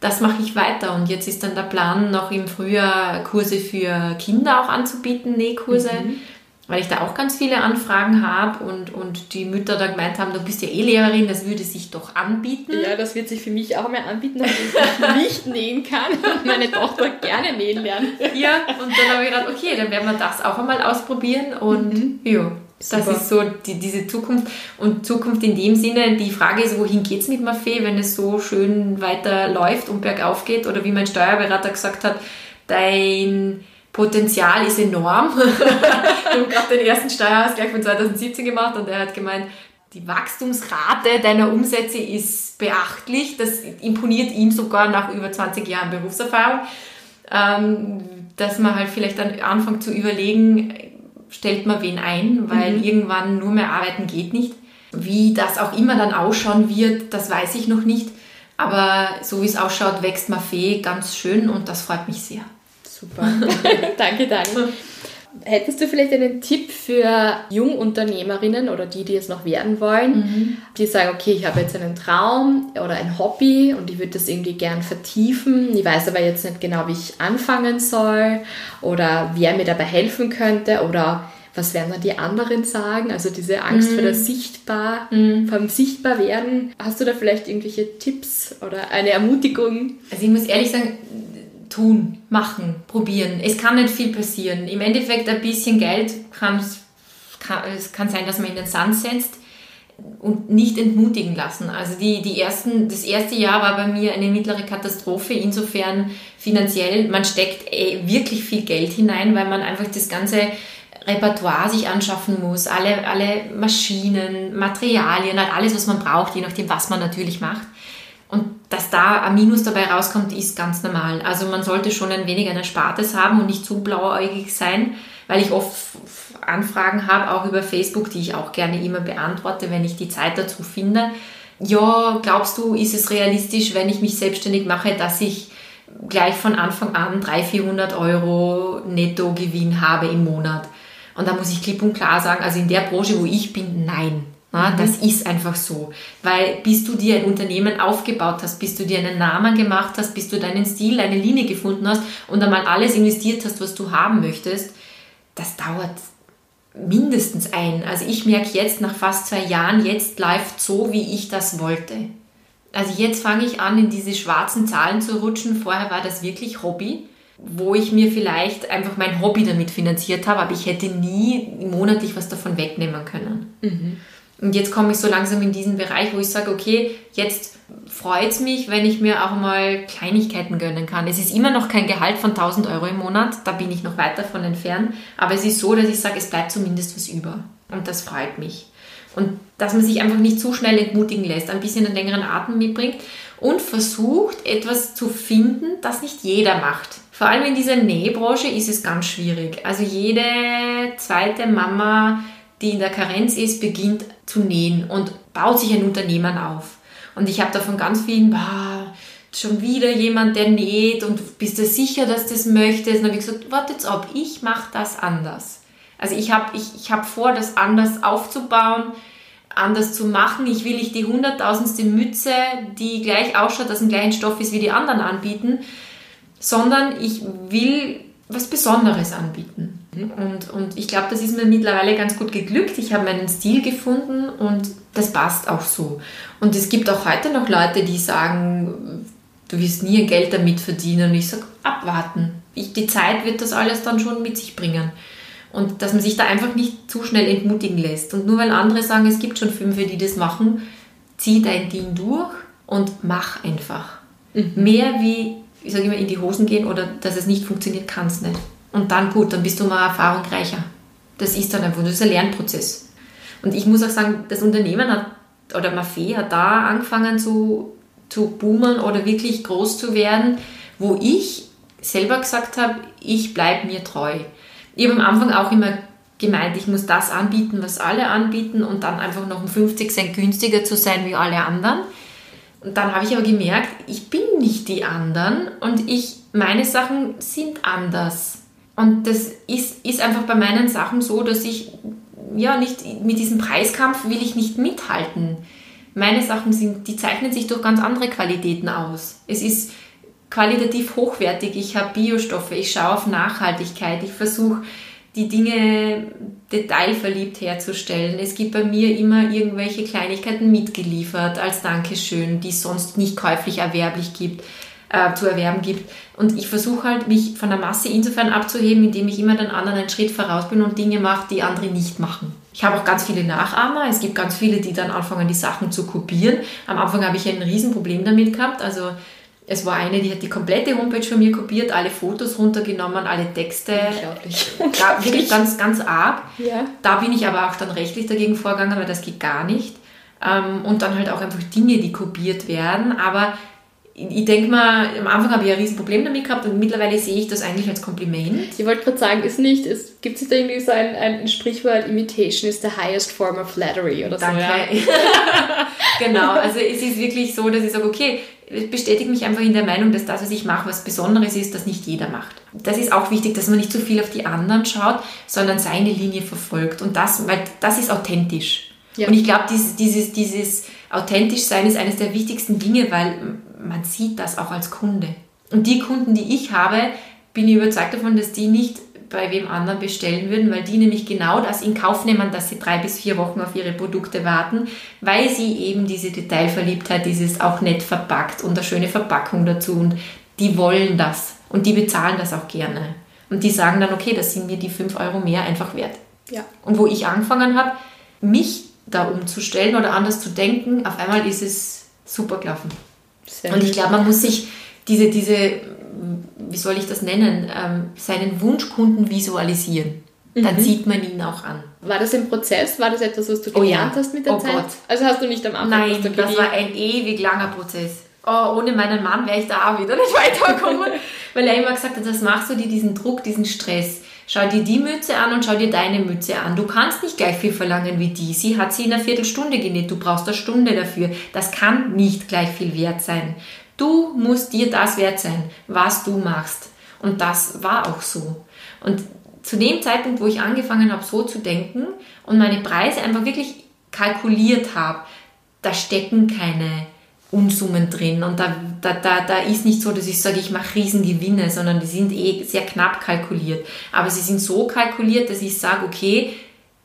das mache ich weiter. Und jetzt ist dann der Plan, noch im Frühjahr Kurse für Kinder auch anzubieten, Nähkurse. Mhm weil ich da auch ganz viele Anfragen habe und, und die Mütter da gemeint haben, du bist ja eh Lehrerin, das würde sich doch anbieten. Ja, das wird sich für mich auch mehr anbieten, dass ich nicht nähen kann und meine Tochter gerne nähen lernt. Ja, und dann habe ich gedacht, okay, dann werden wir das auch einmal ausprobieren und mhm. ja. Das Super. ist so die, diese Zukunft. Und Zukunft in dem Sinne, die Frage ist, wohin geht es mit Maffei, wenn es so schön weiter läuft und bergauf geht? Oder wie mein Steuerberater gesagt hat, dein Potenzial ist enorm. Wir haben gerade den ersten Steuerausgleich von 2017 gemacht und er hat gemeint, die Wachstumsrate deiner Umsätze ist beachtlich. Das imponiert ihm sogar nach über 20 Jahren Berufserfahrung. Ähm, dass man halt vielleicht dann anfängt zu überlegen, stellt man wen ein, weil mhm. irgendwann nur mehr arbeiten geht nicht. Wie das auch immer dann ausschauen wird, das weiß ich noch nicht. Aber so wie es ausschaut, wächst Maffei ganz schön und das freut mich sehr. Super. Danke, Dani. Hättest du vielleicht einen Tipp für Jungunternehmerinnen oder die, die es noch werden wollen, mhm. die sagen, okay, ich habe jetzt einen Traum oder ein Hobby und ich würde das irgendwie gern vertiefen. Ich weiß aber jetzt nicht genau, wie ich anfangen soll oder wer mir dabei helfen könnte oder was werden dann die anderen sagen? Also diese Angst mhm. vor der Sichtbar, mhm. vom Sichtbarwerden. Hast du da vielleicht irgendwelche Tipps oder eine Ermutigung? Also ich muss ehrlich sagen, tun, machen, probieren. Es kann nicht viel passieren. Im Endeffekt ein bisschen Geld kann, es kann sein, dass man in den Sand setzt und nicht entmutigen lassen. Also die, die ersten, das erste Jahr war bei mir eine mittlere Katastrophe, insofern finanziell, man steckt eh wirklich viel Geld hinein, weil man einfach das ganze Repertoire sich anschaffen muss, alle, alle Maschinen, Materialien, halt alles, was man braucht, je nachdem, was man natürlich macht. Und dass da ein Minus dabei rauskommt, ist ganz normal. Also man sollte schon ein wenig ein Erspartes haben und nicht zu blauäugig sein, weil ich oft Anfragen habe, auch über Facebook, die ich auch gerne immer beantworte, wenn ich die Zeit dazu finde. Ja, glaubst du, ist es realistisch, wenn ich mich selbstständig mache, dass ich gleich von Anfang an 300, 400 Euro Nettogewinn habe im Monat? Und da muss ich klipp und klar sagen, also in der Branche, wo ich bin, nein. Ja, mhm. Das ist einfach so. Weil bis du dir ein Unternehmen aufgebaut hast, bis du dir einen Namen gemacht hast, bis du deinen Stil, eine Linie gefunden hast und einmal alles investiert hast, was du haben möchtest, das dauert mindestens ein. Also ich merke jetzt nach fast zwei Jahren, jetzt läuft so, wie ich das wollte. Also jetzt fange ich an, in diese schwarzen Zahlen zu rutschen. Vorher war das wirklich Hobby, wo ich mir vielleicht einfach mein Hobby damit finanziert habe, aber ich hätte nie monatlich was davon wegnehmen können. Mhm. Und jetzt komme ich so langsam in diesen Bereich, wo ich sage, okay, jetzt freut es mich, wenn ich mir auch mal Kleinigkeiten gönnen kann. Es ist immer noch kein Gehalt von 1000 Euro im Monat, da bin ich noch weit davon entfernt. Aber es ist so, dass ich sage, es bleibt zumindest was über. Und das freut mich. Und dass man sich einfach nicht zu schnell entmutigen lässt, ein bisschen einen längeren Atem mitbringt und versucht, etwas zu finden, das nicht jeder macht. Vor allem in dieser Nähbranche ist es ganz schwierig. Also jede zweite Mama die in der Karenz ist, beginnt zu nähen und baut sich ein Unternehmen auf. Und ich habe davon ganz vielen, bah, schon wieder jemand, der näht und bist du sicher, dass du das möchtest? Und dann habe ich gesagt, wartet ab, ich mache das anders. Also ich habe ich, ich hab vor, das anders aufzubauen, anders zu machen. Ich will nicht die hunderttausendste Mütze, die gleich ausschaut, dass ein gleichen Stoff ist wie die anderen anbieten, sondern ich will was Besonderes anbieten. Und, und ich glaube, das ist mir mittlerweile ganz gut geglückt. Ich habe meinen Stil gefunden und das passt auch so. Und es gibt auch heute noch Leute, die sagen, du wirst nie ein Geld damit verdienen. Und ich sage, abwarten. Ich, die Zeit wird das alles dann schon mit sich bringen. Und dass man sich da einfach nicht zu schnell entmutigen lässt. Und nur weil andere sagen, es gibt schon fünf, die das machen, zieh dein Ding durch und mach einfach. Mhm. Mehr wie, ich sage immer, in die Hosen gehen oder dass es nicht funktioniert, kann es nicht. Und dann gut, dann bist du mal erfahrungsreicher. Das ist dann einfach, das ist ein Lernprozess. Und ich muss auch sagen, das Unternehmen hat, oder Maffei hat da angefangen zu, zu boomen oder wirklich groß zu werden, wo ich selber gesagt habe, ich bleibe mir treu. Ich habe am Anfang auch immer gemeint, ich muss das anbieten, was alle anbieten und dann einfach noch um 50 Cent günstiger zu sein wie alle anderen. Und dann habe ich aber gemerkt, ich bin nicht die anderen und ich, meine Sachen sind anders Und das ist, ist einfach bei meinen Sachen so, dass ich ja nicht mit diesem Preiskampf will ich nicht mithalten. Meine Sachen sind, die zeichnen sich durch ganz andere Qualitäten aus. Es ist qualitativ hochwertig, ich habe Biostoffe, ich schaue auf Nachhaltigkeit, ich versuche die Dinge detailverliebt herzustellen. Es gibt bei mir immer irgendwelche Kleinigkeiten mitgeliefert als Dankeschön, die es sonst nicht käuflich erwerblich gibt, äh, zu erwerben gibt. Und ich versuche halt, mich von der Masse insofern abzuheben, indem ich immer den anderen einen Schritt voraus bin und Dinge mache, die andere nicht machen. Ich habe auch ganz viele Nachahmer. Es gibt ganz viele, die dann anfangen, die Sachen zu kopieren. Am Anfang habe ich ein Riesenproblem damit gehabt. Also es war eine, die hat die komplette Homepage von mir kopiert, alle Fotos runtergenommen, alle Texte. Unglaublich. Ja, wirklich ganz, ganz arg. Ja. Da bin ich aber auch dann rechtlich dagegen vorgegangen, weil das geht gar nicht. Ähm, und dann halt auch einfach Dinge, die kopiert werden. Aber ich denke mal, am Anfang habe ich ein Riesenproblem damit gehabt und mittlerweile sehe ich das eigentlich als Kompliment. Ich wollte gerade sagen, ist nicht, es gibt es da irgendwie so ein, ein Sprichwort, Imitation is the highest form of flattery oder Danke. so. Ja. genau, also es ist wirklich so, dass ich sage, okay, es bestätigt mich einfach in der Meinung, dass das, was ich mache, was Besonderes ist, das nicht jeder macht. Das ist auch wichtig, dass man nicht zu viel auf die anderen schaut, sondern seine Linie verfolgt. Und das, weil das ist authentisch. Ja. Und ich glaube, dieses, dieses, dieses authentisch sein ist eines der wichtigsten Dinge, weil man sieht das auch als Kunde. Und die Kunden, die ich habe, bin ich überzeugt davon, dass die nicht bei wem anderen bestellen würden, weil die nämlich genau das in Kauf nehmen, dass sie drei bis vier Wochen auf ihre Produkte warten, weil sie eben diese Detailverliebtheit, dieses auch nett verpackt und eine schöne Verpackung dazu und die wollen das und die bezahlen das auch gerne. Und die sagen dann, okay, das sind mir die fünf Euro mehr einfach wert. Ja. Und wo ich angefangen habe, mich da umzustellen oder anders zu denken, auf einmal ist es super gelaufen. Sehr und ich glaube, man muss sich diese, diese, wie soll ich das nennen, ähm, seinen Wunschkunden visualisieren. Dann mhm. sieht man ihn auch an. War das ein Prozess? War das etwas, was du gelernt oh ja. hast mit der oh Zeit? Gott. Also hast du nicht am Anfang Nein, das war ein ewig langer Prozess. Oh, ohne meinen Mann wäre ich da auch wieder nicht weitergekommen, weil er immer gesagt hat, das machst du dir diesen Druck, diesen Stress. Schau dir die Mütze an und schau dir deine Mütze an. Du kannst nicht gleich viel verlangen wie die. Sie hat sie in einer Viertelstunde genäht. Du brauchst eine Stunde dafür. Das kann nicht gleich viel wert sein. Du musst dir das wert sein, was du machst. Und das war auch so. Und zu dem Zeitpunkt, wo ich angefangen habe, so zu denken und meine Preise einfach wirklich kalkuliert habe, da stecken keine Unsummen drin. Und da, da, da, da ist nicht so, dass ich sage, ich mache Riesengewinne, sondern die sind eh sehr knapp kalkuliert. Aber sie sind so kalkuliert, dass ich sage, okay,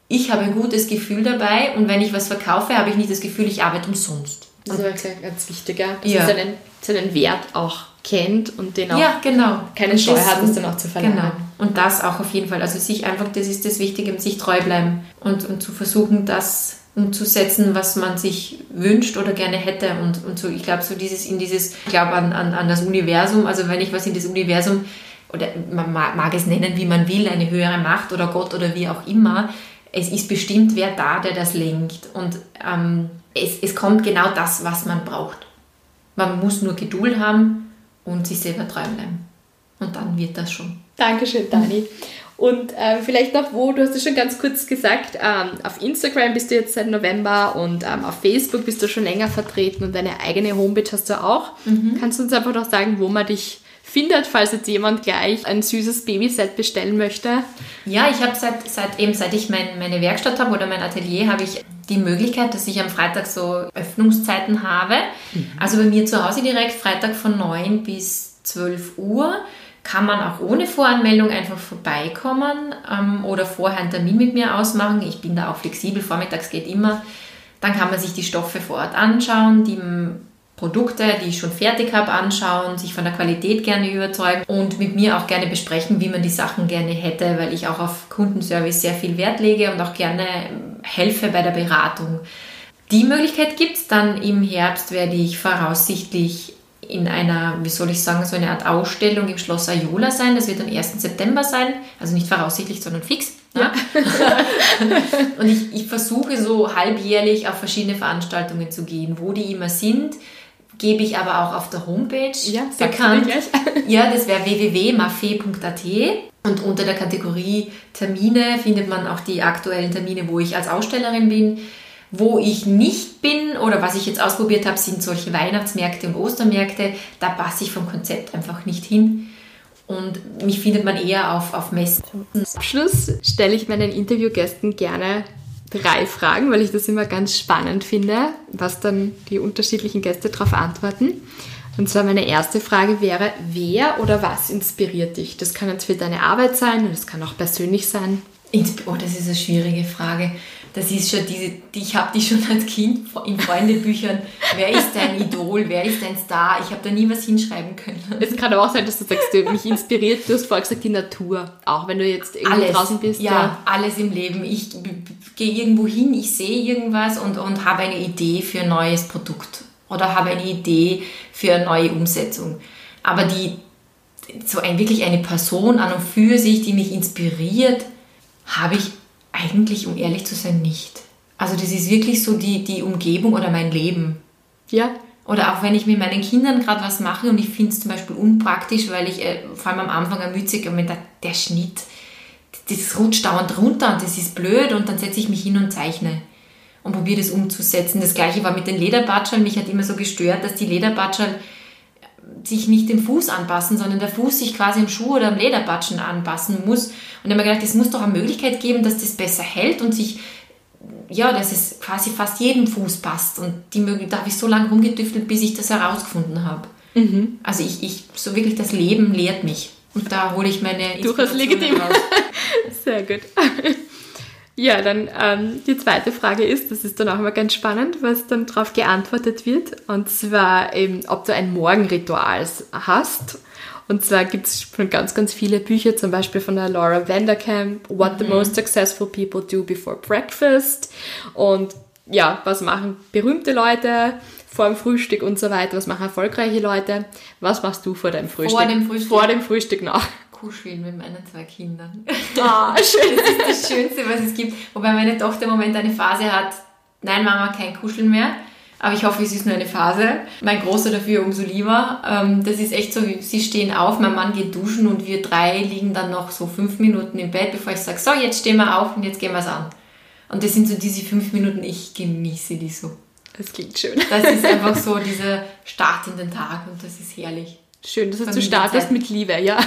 ich habe ein gutes Gefühl dabei und wenn ich was verkaufe, habe ich nicht das Gefühl, ich arbeite umsonst. Das ist aber ganz wichtig, ja. dass ja. man seinen, seinen Wert auch kennt und den auch ja, genau. keine Scheu hat, das dann auch zu verlangen. Genau. Und das auch auf jeden Fall. Also sich einfach, das ist das Wichtige, sich treu bleiben und, und zu versuchen, das umzusetzen, was man sich wünscht oder gerne hätte. Und, und so, ich glaube, so dieses in dieses, ich glaube an, an, an das Universum, also wenn ich was in das Universum, oder man mag, es nennen, wie man will, eine höhere Macht oder Gott oder wie auch immer, es ist bestimmt wer da, der das lenkt. Und ähm, es, es kommt genau das, was man braucht. Man muss nur Geduld haben und sich selber treu bleiben. Und dann wird das schon. Dankeschön, Dani. Und äh, vielleicht noch wo, du hast es schon ganz kurz gesagt, ähm, auf Instagram bist du jetzt seit November und ähm, auf Facebook bist du schon länger vertreten und deine eigene Homepage hast du auch. Mhm. Kannst du uns einfach noch sagen, wo man dich findet, falls jetzt jemand gleich ein süßes Babyset bestellen möchte? Ja, ich habe seit, seit eben seit ich mein, meine Werkstatt habe oder mein Atelier, habe ich die Möglichkeit, dass ich am Freitag so Öffnungszeiten habe. Mhm. Also bei mir zu Hause direkt Freitag von 9 bis 12 Uhr kann man auch ohne Voranmeldung einfach vorbeikommen ähm, oder vorher einen Termin mit mir ausmachen. Ich bin da auch flexibel, vormittags geht immer. Dann kann man sich die Stoffe vor Ort anschauen, die Produkte, die ich schon fertig habe, anschauen, sich von der Qualität gerne überzeugen und mit mir auch gerne besprechen, wie man die Sachen gerne hätte, weil ich auch auf Kundenservice sehr viel Wert lege und auch gerne helfe bei der Beratung. Die Möglichkeit gibt es dann im Herbst, werde ich voraussichtlich in einer, wie soll ich sagen, so eine Art Ausstellung im Schloss Ayola sein. Das wird am 1. September sein. Also nicht voraussichtlich, sondern fix. Ja. und ich, ich versuche so halbjährlich auf verschiedene Veranstaltungen zu gehen. Wo die immer sind, gebe ich aber auch auf der Homepage ja, bekannt. ja, das wäre www.mafe.at und unter der Kategorie Termine findet man auch die aktuellen Termine, wo ich als Ausstellerin bin. Wo ich nicht bin oder was ich jetzt ausprobiert habe, sind solche Weihnachtsmärkte und Ostermärkte. Da passe ich vom Konzept einfach nicht hin. Und mich findet man eher auf, auf Messen. Zum Abschluss stelle ich meinen Interviewgästen gerne drei Fragen, weil ich das immer ganz spannend finde, was dann die unterschiedlichen Gäste darauf antworten. Und zwar meine erste Frage wäre, wer oder was inspiriert dich? Das kann jetzt für deine Arbeit sein, das kann auch persönlich sein. Oh, das ist eine schwierige Frage. Das ist schon diese, die, ich habe die schon als Kind in Freundebüchern. Wer ist dein Idol? Wer ist dein Star? Ich habe da nie was hinschreiben können. Es kann aber auch sein, dass du sagst, du mich inspiriert. Du hast vorher gesagt, die Natur. Auch wenn du jetzt irgendwo alles, draußen bist. Ja, ja, alles im Leben. Ich gehe irgendwo hin, ich sehe irgendwas und, und habe eine Idee für ein neues Produkt. Oder habe eine Idee für eine neue Umsetzung. Aber die, so ein, wirklich eine Person an und für sich, die mich inspiriert, habe ich eigentlich, um ehrlich zu sein, nicht. Also das ist wirklich so die, die Umgebung oder mein Leben. Ja. Oder auch wenn ich mit meinen Kindern gerade was mache und ich finde es zum Beispiel unpraktisch, weil ich äh, vor allem am Anfang ermützig und der, der Schnitt, das rutscht dauernd runter und das ist blöd und dann setze ich mich hin und zeichne und probiere das umzusetzen. Das gleiche war mit den Lederbatschern. Mich hat immer so gestört, dass die Lederbatschern sich nicht dem Fuß anpassen, sondern der Fuß sich quasi im Schuh oder am Lederbatschen anpassen muss. Und ich habe mir gedacht, es muss doch eine Möglichkeit geben, dass das besser hält und sich, ja, dass es quasi fast jedem Fuß passt. Und die Möglichkeit, da habe ich so lange rumgetüftelt, bis ich das herausgefunden habe. Mhm. Also ich, ich, so wirklich das Leben lehrt mich. Und da hole ich meine Durchaus legitim. raus. Sehr gut. Ja, dann ähm, die zweite Frage ist, das ist dann auch immer ganz spannend, was dann darauf geantwortet wird. Und zwar eben, ob du ein Morgenritual hast. Und zwar gibt es schon ganz, ganz viele Bücher, zum Beispiel von der Laura Vanderkamp, What mhm. the Most Successful People Do Before Breakfast. Und ja, was machen berühmte Leute vor dem Frühstück und so weiter? Was machen erfolgreiche Leute? Was machst du vor deinem Frühstück? Vor dem Frühstück. Vor dem Frühstück nach kuscheln mit meinen zwei Kindern. Ah, schön. Das ist das Schönste, was es gibt. Wobei meine Tochter im Moment eine Phase hat, nein Mama, kein Kuscheln mehr. Aber ich hoffe, es ist nur eine Phase. Mein Großer dafür umso lieber. Ähm, das ist echt so, sie stehen auf, mein Mann geht duschen und wir drei liegen dann noch so fünf Minuten im Bett, bevor ich sage, so, jetzt stehen wir auf und jetzt gehen wir es an. Und das sind so diese fünf Minuten, ich genieße die so. Das klingt schön. Das ist einfach so dieser Start in den Tag und das ist herrlich. Schön, dass du startest mit Liebe, ja.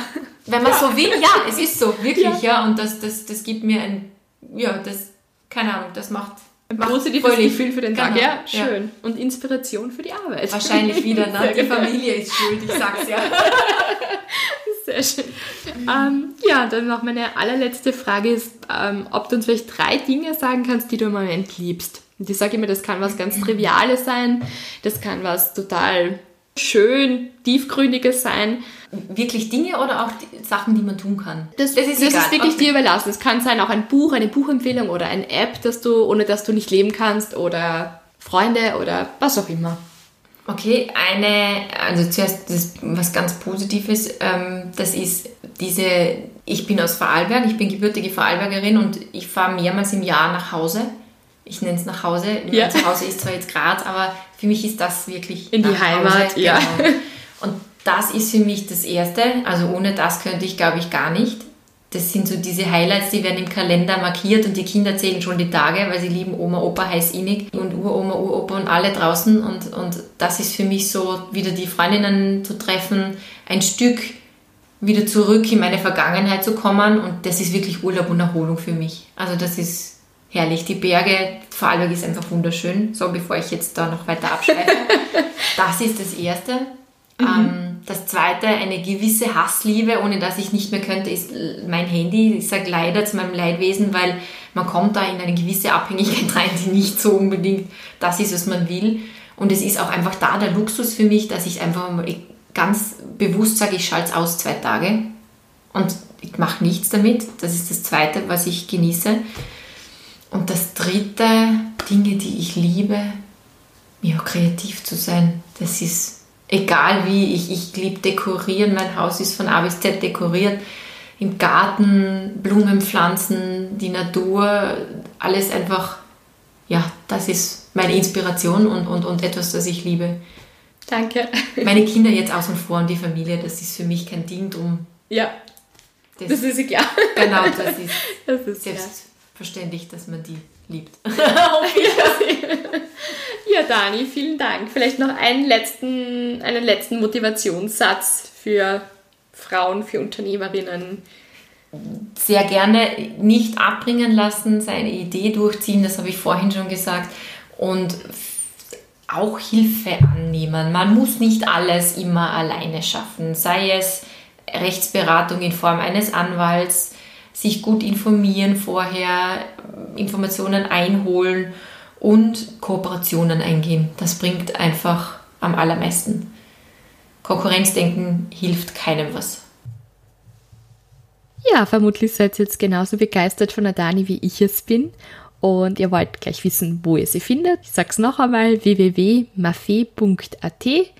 Wenn man ja. so will, ja, es ist so, wirklich, ja. ja. Und das, das, das gibt mir ein, ja, das, keine Ahnung, das macht ein positives fröhlich. Gefühl für den Tag. Genau. Ja, schön. Ja. Und Inspiration für die Arbeit. Wahrscheinlich wieder, ne? Die Familie ist schuld, ich sag's ja. Sehr schön. Ähm, ja, dann noch meine allerletzte Frage ist, ähm, ob du uns vielleicht drei Dinge sagen kannst, die du im Moment liebst. Und ich sage immer, das kann was ganz Triviales sein, das kann was total schön, tiefgründiges sein. Wirklich Dinge oder auch die Sachen, die man tun kann? Das, das, ist, das ist, wirklich dir überlassen. Es kann sein auch ein Buch, eine Buchempfehlung oder eine App, das du, ohne dass du nicht leben kannst oder Freunde oder was auch immer. Okay, eine, also zuerst das, was ganz Positives, ähm, das ist diese, ich bin aus Vorarlberg, ich bin gebürtige Vorarlbergerin und ich fahre mehrmals im Jahr nach Hause ich nenne es nach Hause. Ja. Zu Hause ist zwar jetzt Graz, aber für mich ist das wirklich in die Heimat. Hause. Ja. Genau. Und das ist für mich das Erste. Also ohne das könnte ich, glaube ich, gar nicht. Das sind so diese Highlights, die werden im Kalender markiert und die Kinder zählen schon die Tage, weil sie lieben Oma, Opa heiß innig und Uroma, Uropa und alle draußen. Und, und das ist für mich so, wieder die Freundinnen zu treffen, ein Stück wieder zurück in meine Vergangenheit zu kommen. Und das ist wirklich Urlaub und Erholung für mich. Also das ist herrlich. Die Berge, Vorarlberg ist einfach wunderschön. So, bevor ich jetzt da noch weiter abschweife. das ist das Erste. Mhm. Ähm, das Zweite, eine gewisse Hassliebe, ohne dass ich nicht mehr könnte, ist mein Handy. Ich sage leider zu meinem Leidwesen, weil man kommt da in eine gewisse Abhängigkeit rein, die nicht so unbedingt das ist, was man will. Und es ist auch einfach da der Luxus für mich, dass ich einfach ganz bewusst sage, ich schalte es aus zwei Tage und ich mache nichts damit. Das ist das Zweite, was ich genieße. Und das dritte, Dinge, die ich liebe, ja, kreativ zu sein. Das ist egal wie, ich, ich liebe dekorieren, mein Haus ist von A bis Z dekoriert. Im Garten, Blumen pflanzen, die Natur, alles einfach, ja, das ist meine Inspiration und, und, und etwas, das ich liebe. Danke. Meine Kinder jetzt außen vor und die Familie, das ist für mich kein Ding drum. Ja. Das, das ist klar. Genau, das ist, das ist selbst, verständlich, dass man die liebt. ja, Dani, vielen Dank. Vielleicht noch einen letzten, einen letzten Motivationssatz für Frauen, für Unternehmerinnen? Sehr gerne nicht abbringen lassen, seine Idee durchziehen, das habe ich vorhin schon gesagt. Und auch Hilfe annehmen. Man muss nicht alles immer alleine schaffen, sei es Rechtsberatung in Form eines Anwalts, sich gut informieren vorher, Informationen einholen und Kooperationen eingehen. Das bringt einfach am allermeisten. Konkurrenzdenken hilft keinem was. Ja, vermutlich seid ihr jetzt genauso begeistert von Adani, wie ich es bin. Und ihr wollt gleich wissen, wo ihr sie findet. Ich sag's noch einmal, www.mafe.at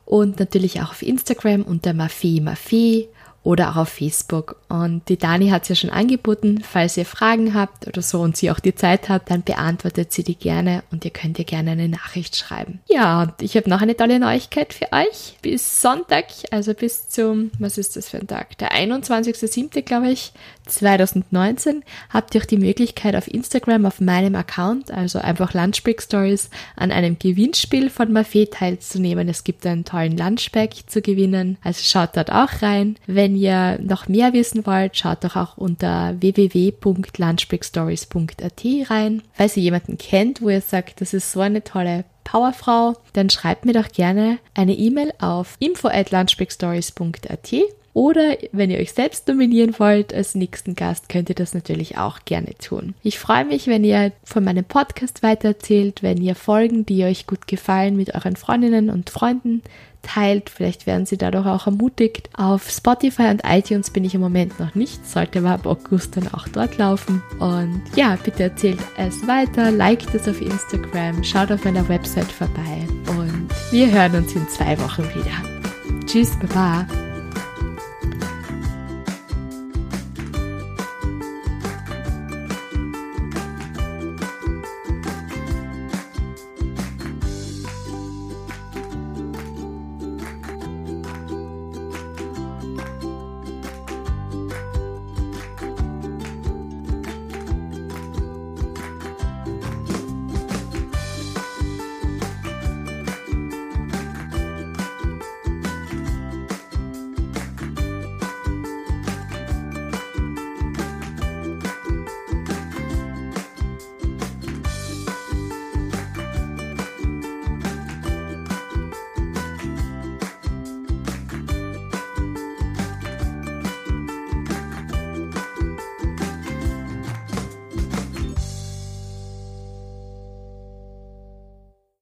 und natürlich auch auf Instagram unter Mafe oder auch auf Facebook. Und die Dani hat es ja schon angeboten, falls ihr Fragen habt oder so und sie auch die Zeit hat, dann beantwortet sie die gerne und ihr könnt ihr gerne eine Nachricht schreiben. Ja, und ich habe noch eine tolle Neuigkeit für euch. Bis Sonntag, also bis zum, was ist das für ein Tag? Der 21.07. glaube ich, 2019 habt ihr auch die Möglichkeit auf Instagram auf meinem Account, also einfach Lunchbreak Stories, an einem Gewinnspiel von Mafe teilzunehmen. Es gibt einen tollen Lunchbag zu gewinnen, also schaut dort auch rein. Wenn ihr noch mehr wissen wollt, schaut doch auch unter www.lunchbreakstories.at rein. Falls ihr jemanden kennt, wo ihr sagt, das ist so eine tolle Powerfrau, dann schreibt mir doch gerne eine E-Mail auf info at lunchbreakstories.at oder wenn ihr euch selbst nominieren wollt als nächsten Gast, könnt ihr das natürlich auch gerne tun. Ich freue mich, wenn ihr von meinem Podcast weitererzählt, wenn ihr Folgen, die euch gut gefallen, mit euren Freundinnen und Freunden teilt. Vielleicht werden sie dadurch auch ermutigt. Auf Spotify und iTunes bin ich im Moment noch nicht, sollte aber ab August dann auch dort laufen. Und ja, bitte erzählt es weiter, liked es auf Instagram, schaut auf meiner Website vorbei und wir hören uns in zwei Wochen wieder. Tschüss, Baba.